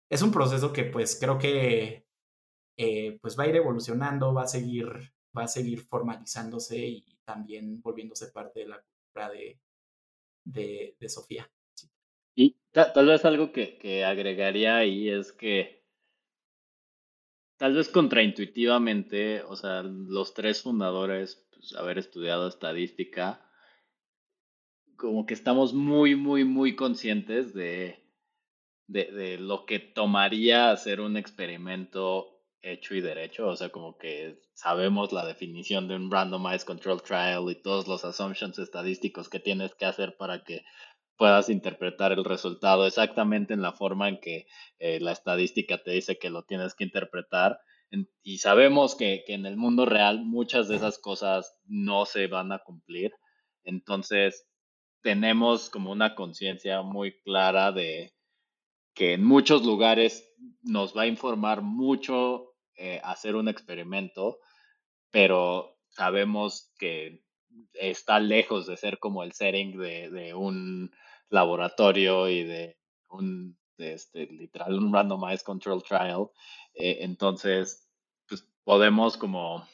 Es un proceso que pues creo que eh, pues va a ir evolucionando, va a seguir, va a seguir formalizándose y también volviéndose parte de la cultura de, de, Sofía. Y tal, vez algo que, que agregaría ahí es que Tal vez contraintuitivamente, o sea, los tres fundadores, pues, haber estudiado estadística, como que estamos muy, muy, muy conscientes de, de, lo que tomaría hacer un experimento hecho y derecho, o sea, como que sabemos la definición de un randomized control trial y todos los assumptions estadísticos que tienes que hacer para que puedas interpretar el resultado exactamente en la forma en que eh, la estadística te dice que lo tienes que interpretar. y sabemos que, que, en el mundo real muchas de esas cosas no se van a cumplir. Entonces, tenemos como una conciencia muy clara de que en muchos lugares nos va a informar mucho eh, hacer un experimento, pero sabemos que está lejos de ser como el setting de, de un laboratorio y de un, este, literal, un randomized control trial. Eh, entonces, pues podemos como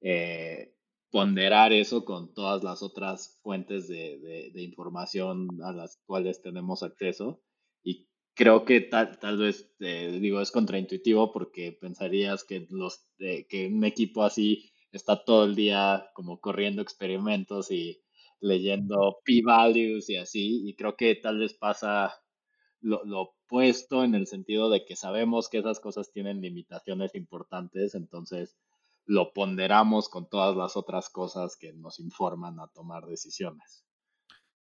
eh, ponderar eso con todas las otras fuentes de, de, información a las cuales tenemos acceso. Y creo que tal, tal vez, digo, es contraintuitivo porque pensarías que, los, que un equipo así está todo el día como corriendo experimentos y leyendo p-values y así, y creo que tal vez pasa lo, opuesto en el sentido de que sabemos que esas cosas tienen limitaciones importantes, entonces lo ponderamos con todas las otras cosas que nos informan a tomar decisiones.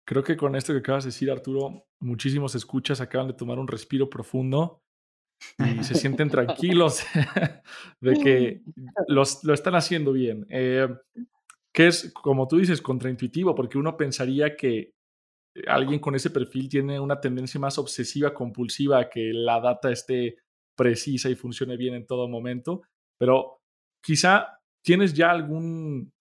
Creo que con esto que acabas de decir, Arturo, muchísimos escuchas acaban de tomar un respiro profundo y se sienten (laughs) tranquilos (laughs) de que (laughs) los, lo están haciendo bien. Eh, que es, como tú dices, contraintuitivo, porque uno pensaría que alguien con ese perfil tiene una tendencia más obsesiva, compulsiva, que la data esté precisa y funcione bien en todo momento, pero quizá tienes ya algún,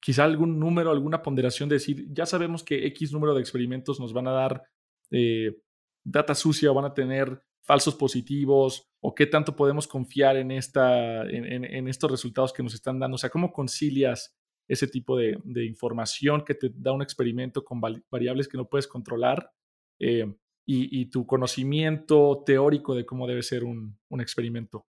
quizá algún número, alguna ponderación de decir, ya sabemos que X número de experimentos nos van a dar eh, data sucia van a tener falsos positivos o qué tanto podemos confiar en, esta, en, estos resultados que nos están dando. O sea, ¿cómo concilias ese tipo de, información que te da un experimento con variables que no puedes controlar eh, y, tu conocimiento teórico de cómo debe ser un, experimento?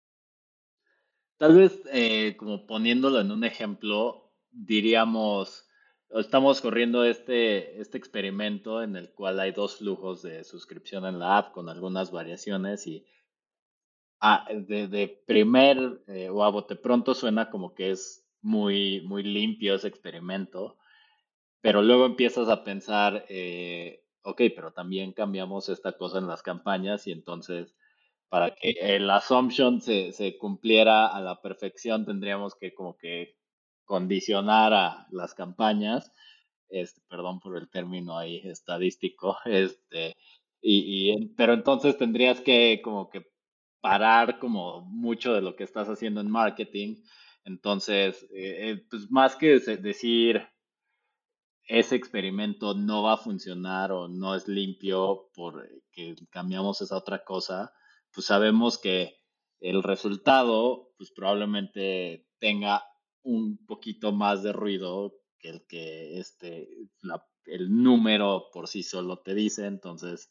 Tal vez, eh, como poniéndolo en un ejemplo, diríamos, estamos corriendo este, este experimento en el cual hay dos flujos de suscripción en la app con algunas variaciones y ah, de, primer eh, o a bote pronto suena como que es muy, muy limpio ese experimento, pero luego empiezas a pensar, eh, ok, pero también cambiamos esta cosa en las campañas y entonces para que el assumption se, se cumpliera a la perfección tendríamos que como que condicionar a las campañas, este, perdón por el término ahí estadístico, (laughs) este, y, y, pero entonces tendrías que como que parar como mucho de lo que estás haciendo en marketing entonces, eh, eh, pues más que decir ese experimento no va a funcionar o no es limpio porque cambiamos esa otra cosa, pues sabemos que el resultado pues probablemente tenga un poquito más de ruido que el que este, el número por sí solo te dice. Entonces,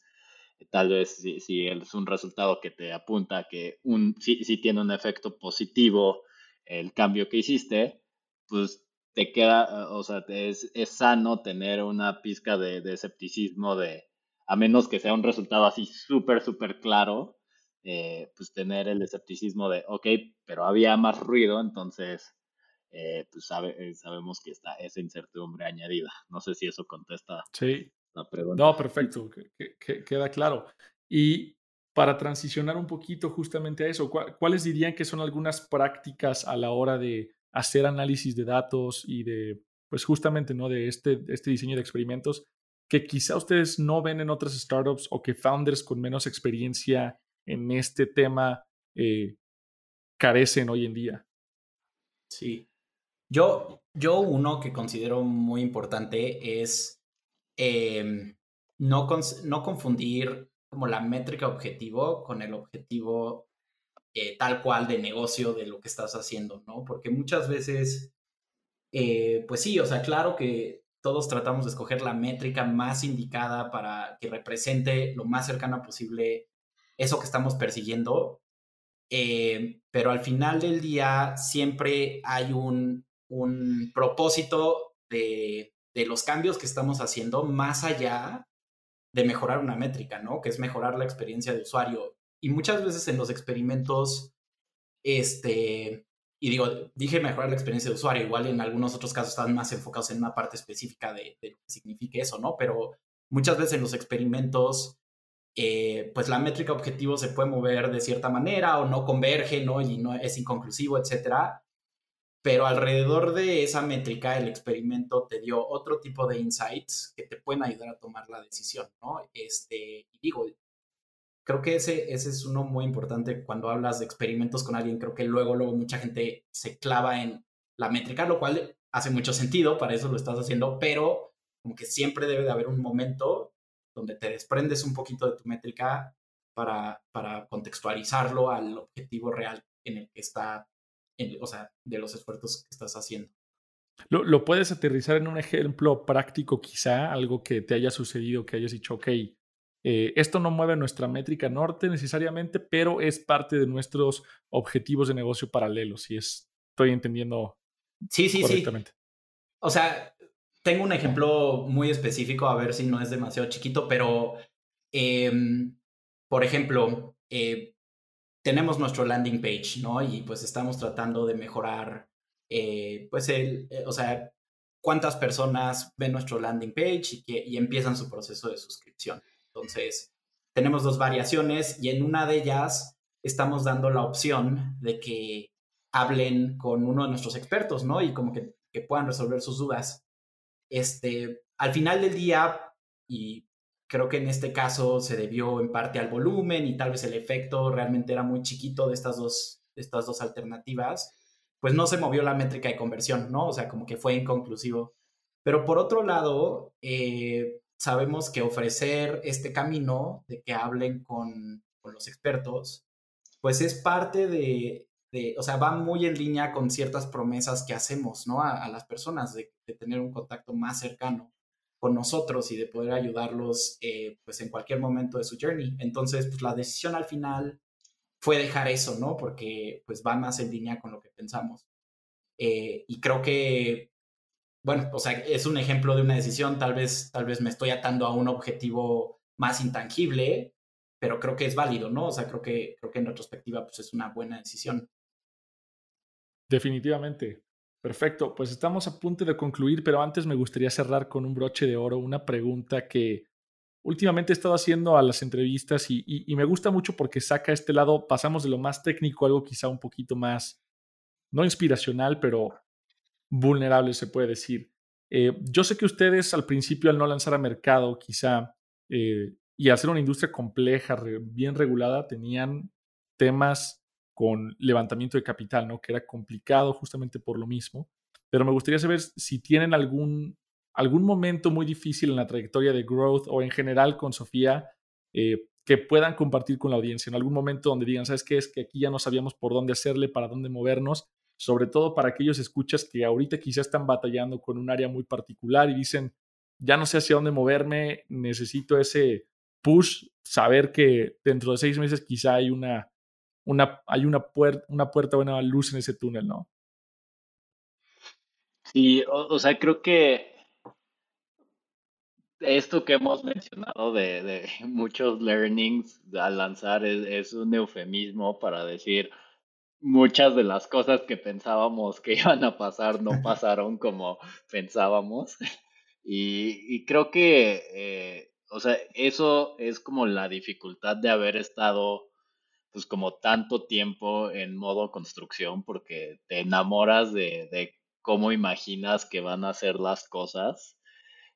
tal vez si, es un resultado que te apunta que un, si tiene un efecto positivo el cambio que hiciste, pues te queda, o sea, es, es sano tener una pizca de, escepticismo de, a menos que sea un resultado así súper, súper claro, eh, pues tener el escepticismo de, ok, pero había más ruido, entonces, eh, pues sabe, eh, sabemos que está esa incertidumbre añadida. No sé si eso contesta sí. la pregunta. No, perfecto, que, queda claro. Y para transicionar un poquito justamente a eso, ¿cuáles dirían que son algunas prácticas a la hora de hacer análisis de datos y de, pues justamente, ¿no? De este, este diseño de experimentos que quizá ustedes no ven en otras startups o que founders con menos experiencia en este tema eh, carecen hoy en día. Sí. Yo, yo uno que considero muy importante es em, no, no confundir como la métrica objetivo con el objetivo eh, tal cual de negocio de lo que estás haciendo, ¿no? Porque muchas veces, eh, pues sí, o sea, claro que todos tratamos de escoger la métrica más indicada para que represente lo más cercano posible eso que estamos persiguiendo, eh, pero al final del día siempre hay un, un propósito de, de, los cambios que estamos haciendo más allá de mejorar una métrica, ¿no? Que es mejorar la experiencia de usuario. Y muchas veces en los experimentos, este, y digo, dije mejorar la experiencia de usuario, igual en algunos otros casos están más enfocados en una parte específica de, de lo que signifique eso, ¿no? Pero muchas veces en los experimentos, eh, pues la métrica objetivo se puede mover de cierta manera o no converge, ¿no? Y no es inconclusivo, etcétera. Pero alrededor de esa métrica, el experimento te dio otro tipo de insights que te pueden ayudar a tomar la decisión, ¿no? Este, y digo, creo que ese, ese es uno muy importante cuando hablas de experimentos con alguien. Creo que luego, luego mucha gente se clava en la métrica, lo cual hace mucho sentido, para eso lo estás haciendo, pero como que siempre debe de haber un momento donde te desprendes un poquito de tu métrica para, para contextualizarlo al objetivo real en el que está, o sea, de los esfuerzos que estás haciendo. ¿Lo, ¿Lo, puedes aterrizar en un ejemplo práctico quizá? Algo que te haya sucedido, que hayas dicho, ok, eh, esto no mueve nuestra métrica norte necesariamente, pero es parte de nuestros objetivos de negocio paralelos, si estoy entendiendo sí, sí, correctamente. Sí. O sea, tengo un ejemplo muy específico, a ver si no es demasiado chiquito, pero, em, por ejemplo, eh, tenemos nuestro landing page, ¿no? Y pues estamos tratando de mejorar, eh, pues, el, o sea, cuántas personas ven nuestro landing page y, que, y empiezan su proceso de suscripción. Entonces, tenemos dos variaciones y en una de ellas estamos dando la opción de que hablen con uno de nuestros expertos, ¿no? Y como que, que puedan resolver sus dudas. Este, al final del día, y creo que en este caso se debió en parte al volumen y tal vez el efecto realmente era muy chiquito de estas dos, de estas dos alternativas, pues no se movió la métrica de conversión, ¿no? O sea, como que fue inconclusivo. Pero por otro lado, eh, sabemos que ofrecer este camino de que hablen con, con los expertos, pues es parte de, de, o sea, va muy en línea con ciertas promesas que hacemos, ¿no? A, a las personas de, de, tener un contacto más cercano con nosotros y de poder ayudarlos, eh, pues, en cualquier momento de su journey. Entonces, pues, la decisión al final fue dejar eso, ¿no? Porque, pues, va más en línea con lo que pensamos. Eh, y creo que bueno, o sea, es un ejemplo de una decisión, tal vez, tal vez me estoy atando a un objetivo más intangible, pero creo que es válido, ¿no? O sea, creo que, creo que en retrospectiva, pues es una buena decisión. Definitivamente. Perfecto, pues estamos a punto de concluir, pero antes me gustaría cerrar con un broche de oro, una pregunta que últimamente he estado haciendo a las entrevistas y, me gusta mucho porque saca este lado, pasamos de lo más técnico a algo quizá un poquito más, no inspiracional, pero vulnerable, se puede decir. Eh, yo sé que ustedes al principio, al no lanzar a mercado, quizá, eh, y hacer una industria compleja, bien regulada, tenían temas con levantamiento de capital, ¿no? Que era complicado justamente por lo mismo. Pero me gustaría saber si tienen algún, algún momento muy difícil en la trayectoria de growth o en general con Sofía eh, que puedan compartir con la audiencia. En algún momento donde digan, ¿sabes qué? Es que aquí ya no sabíamos por dónde hacerle, para dónde movernos sobre todo para aquellos escuchas que ahorita quizá están batallando con un área muy particular y dicen, ya no sé hacia dónde moverme, necesito ese push, saber que dentro de seis meses quizá hay una, una, hay una, puerta, una puerta, una luz en ese túnel, ¿no? Sí, o, o sea, creo que esto que hemos mencionado de, de (laughs) muchos learnings al lanzar es, es, un eufemismo para decir, muchas de las cosas que pensábamos que (laughs) iban a pasar no (laughs) pasaron como pensábamos. Y, y creo que, eh, o sea, eso es como la dificultad de haber estado, pues como tanto tiempo en modo construcción, porque te enamoras de, de cómo imaginas que van a ser las cosas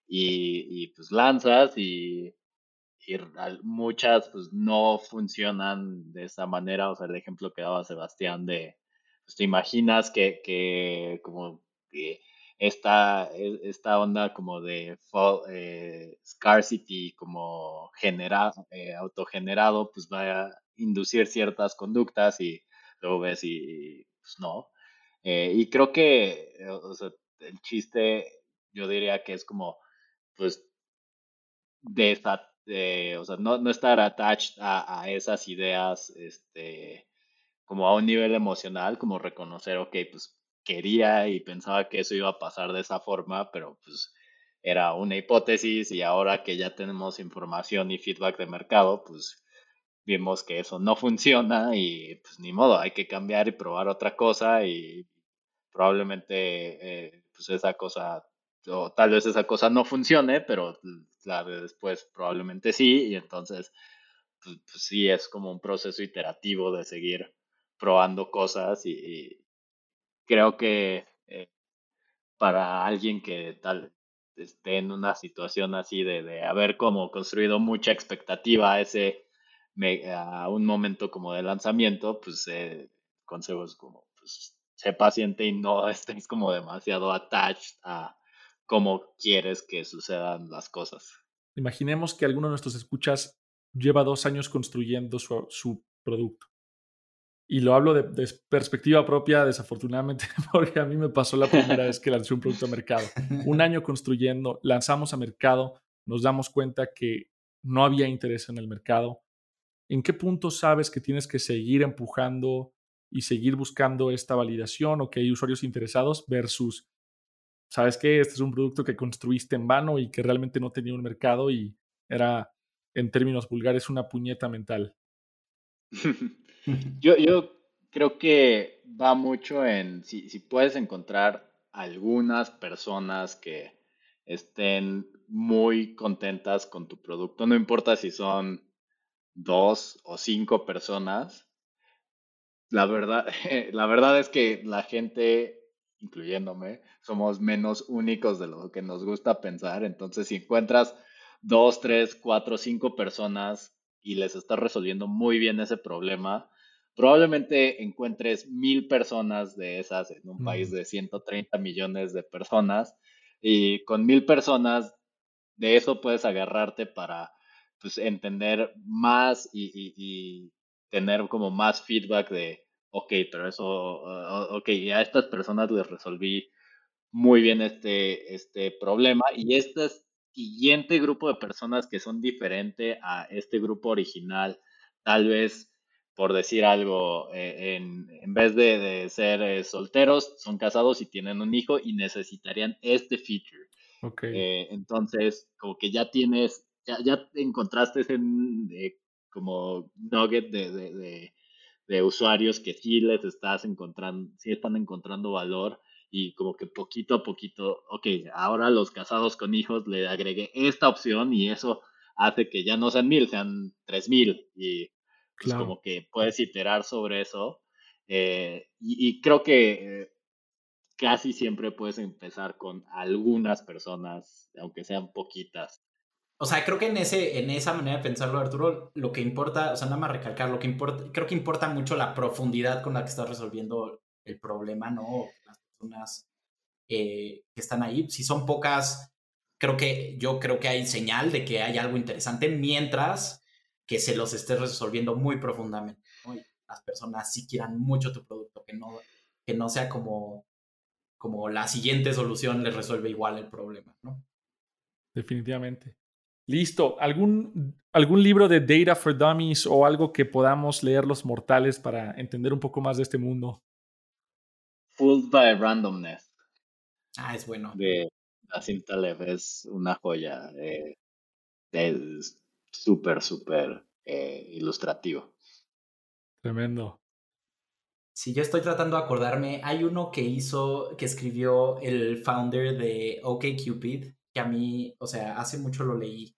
y, y pues lanzas y, muchas pues no funcionan de esa manera. O sea, el ejemplo que daba Sebastián de, pues, te imaginas que, que como que esta, e, esta onda como de eh, scarcity, como generado, eh, autogenerado, pues va a inducir ciertas conductas y luego ves y pues no. Eh, y creo que sea, el chiste, yo diría que es como, pues, de esa, o sea, no, no estar attached a, a, esas ideas, este, como a un nivel emocional, como reconocer, ok, pues quería y pensaba que eso iba a pasar de esa forma, pero pues era una hipótesis y ahora que ya tenemos información y feedback de mercado, pues vimos que eso no funciona y pues ni modo, hay que cambiar y probar otra cosa y probablemente eh, pues esa cosa o tal vez esa cosa no funcione, pero la de después probablemente sí y entonces pues, pues, sí es como un proceso iterativo de seguir probando cosas y, creo que eh, para alguien que tal esté en una situación así de, de haber como construido mucha expectativa a a un momento como de lanzamiento, pues eh, consejos como pues sé paciente y no (laughs) estés como demasiado attached a cómo quieres que sucedan las cosas. Imaginemos que alguno de nuestros escuchas lleva dos años construyendo su, su producto y lo hablo de, perspectiva propia, desafortunadamente, (laughs) porque a mí me pasó la primera vez que lancé un producto a mercado. Un año construyendo, lanzamos a mercado, nos damos cuenta que no había interés en el mercado. ¿En qué punto sabes que tienes que seguir empujando y seguir buscando esta validación o que hay usuarios interesados versus, sabes que este es un producto que construiste en vano y que realmente no tenía un mercado y era, en términos vulgares, una puñeta mental? (laughs) Yo, yo creo que va mucho en si, si puedes encontrar algunas personas que estén muy contentas con tu producto, no importa si son dos o cinco personas. La verdad, (laughs) la verdad es que la gente, incluyéndome, somos menos únicos de lo que nos gusta pensar. Entonces, si encuentras dos, tres, cuatro, cinco personas y les estás resolviendo muy bien ese problema, probablemente encuentres mil personas de esas en un país de 130 millones de personas y con mil personas de eso puedes agarrarte para pues, entender más y, tener como más feedback de, ok, pero eso, ok, a estas personas les resolví muy bien este, este problema y este siguiente grupo de personas que son diferente a este grupo original, tal vez por decir algo, eh, en, en, vez de, ser eh, solteros, son casados y tienen un hijo y necesitarían este feature. Okay. Eh, entonces, como que ya tienes, ya, ya encontraste ese como nugget de, de, de, usuarios que sí les estás encontrando, sí están encontrando valor y como que poquito a poquito, ok, ahora los casados con hijos le agregué esta opción y eso hace que ya no sean mil, sean tres mil y pues como que puedes iterar sobre eso. Eh, y, creo que eh, casi siempre puedes empezar con algunas personas, aunque sean poquitas. O sea, creo que en, ese, en esa manera de pensarlo, Arturo, lo que importa, o sea, nada más recalcar, lo que importa, creo que importa mucho la profundidad con la que estás resolviendo el problema, ¿no? Las personas eh, que están ahí, si son pocas, creo que yo creo que hay señal de que hay algo interesante, mientras que se los estés resolviendo muy profundamente. Y las personas sí quieran mucho tu producto, que no, que no sea como, como la siguiente solución les resuelve igual el problema, ¿no? Definitivamente. Listo. ¿Algún, ¿Algún libro de Data for Dummies o algo que podamos leer los mortales para entender un poco más de este mundo? Fooled by Randomness. Ah, es bueno. De Nassim Taleb es una joya. Eh, súper, súper eh, ilustrativo. Tremendo. Si yo estoy tratando de acordarme, hay uno que hizo, que escribió el founder de OkCupid, que a mí, o sea, hace mucho lo leí,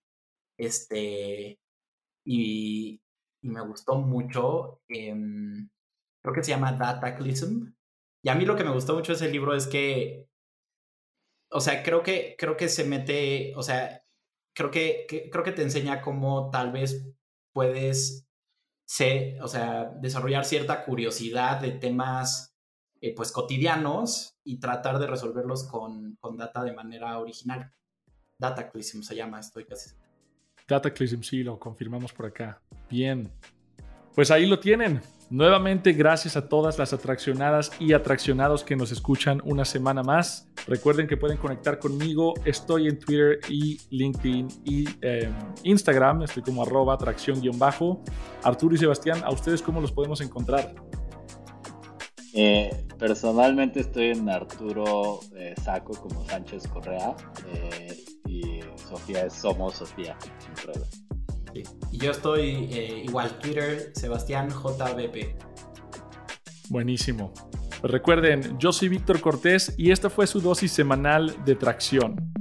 este, y, me gustó mucho. Em, creo que se llama Dataclism. Y a mí lo que me gustó mucho de ese libro es que, o sea, creo que, creo que se mete, o sea, creo que, creo que te enseña cómo tal vez puedes o sea, desarrollar cierta curiosidad de temas eh, pues cotidianos y tratar de resolverlos con, con data de manera original. Dataclism se llama, estoy casi. Dataclism, sí, lo confirmamos por acá. Bien. Pues ahí lo tienen. Nuevamente, gracias a todas las atraccionadas y atraccionados que nos escuchan una semana más. Recuerden que pueden conectar conmigo. Estoy en Twitter y LinkedIn y em, Instagram. Estoy como arroba atracción-bajo. Arturo y Sebastián, ¿a ustedes cómo los podemos encontrar? Eh, personalmente estoy en Arturo eh, Saco como Sánchez Correa eh, Sofía es Somos Sofía. Y yo estoy eh, igual, Twitter, Sebastián JBP. Buenísimo. Recuerden, yo soy Víctor Cortés y esta fue su dosis semanal de tracción.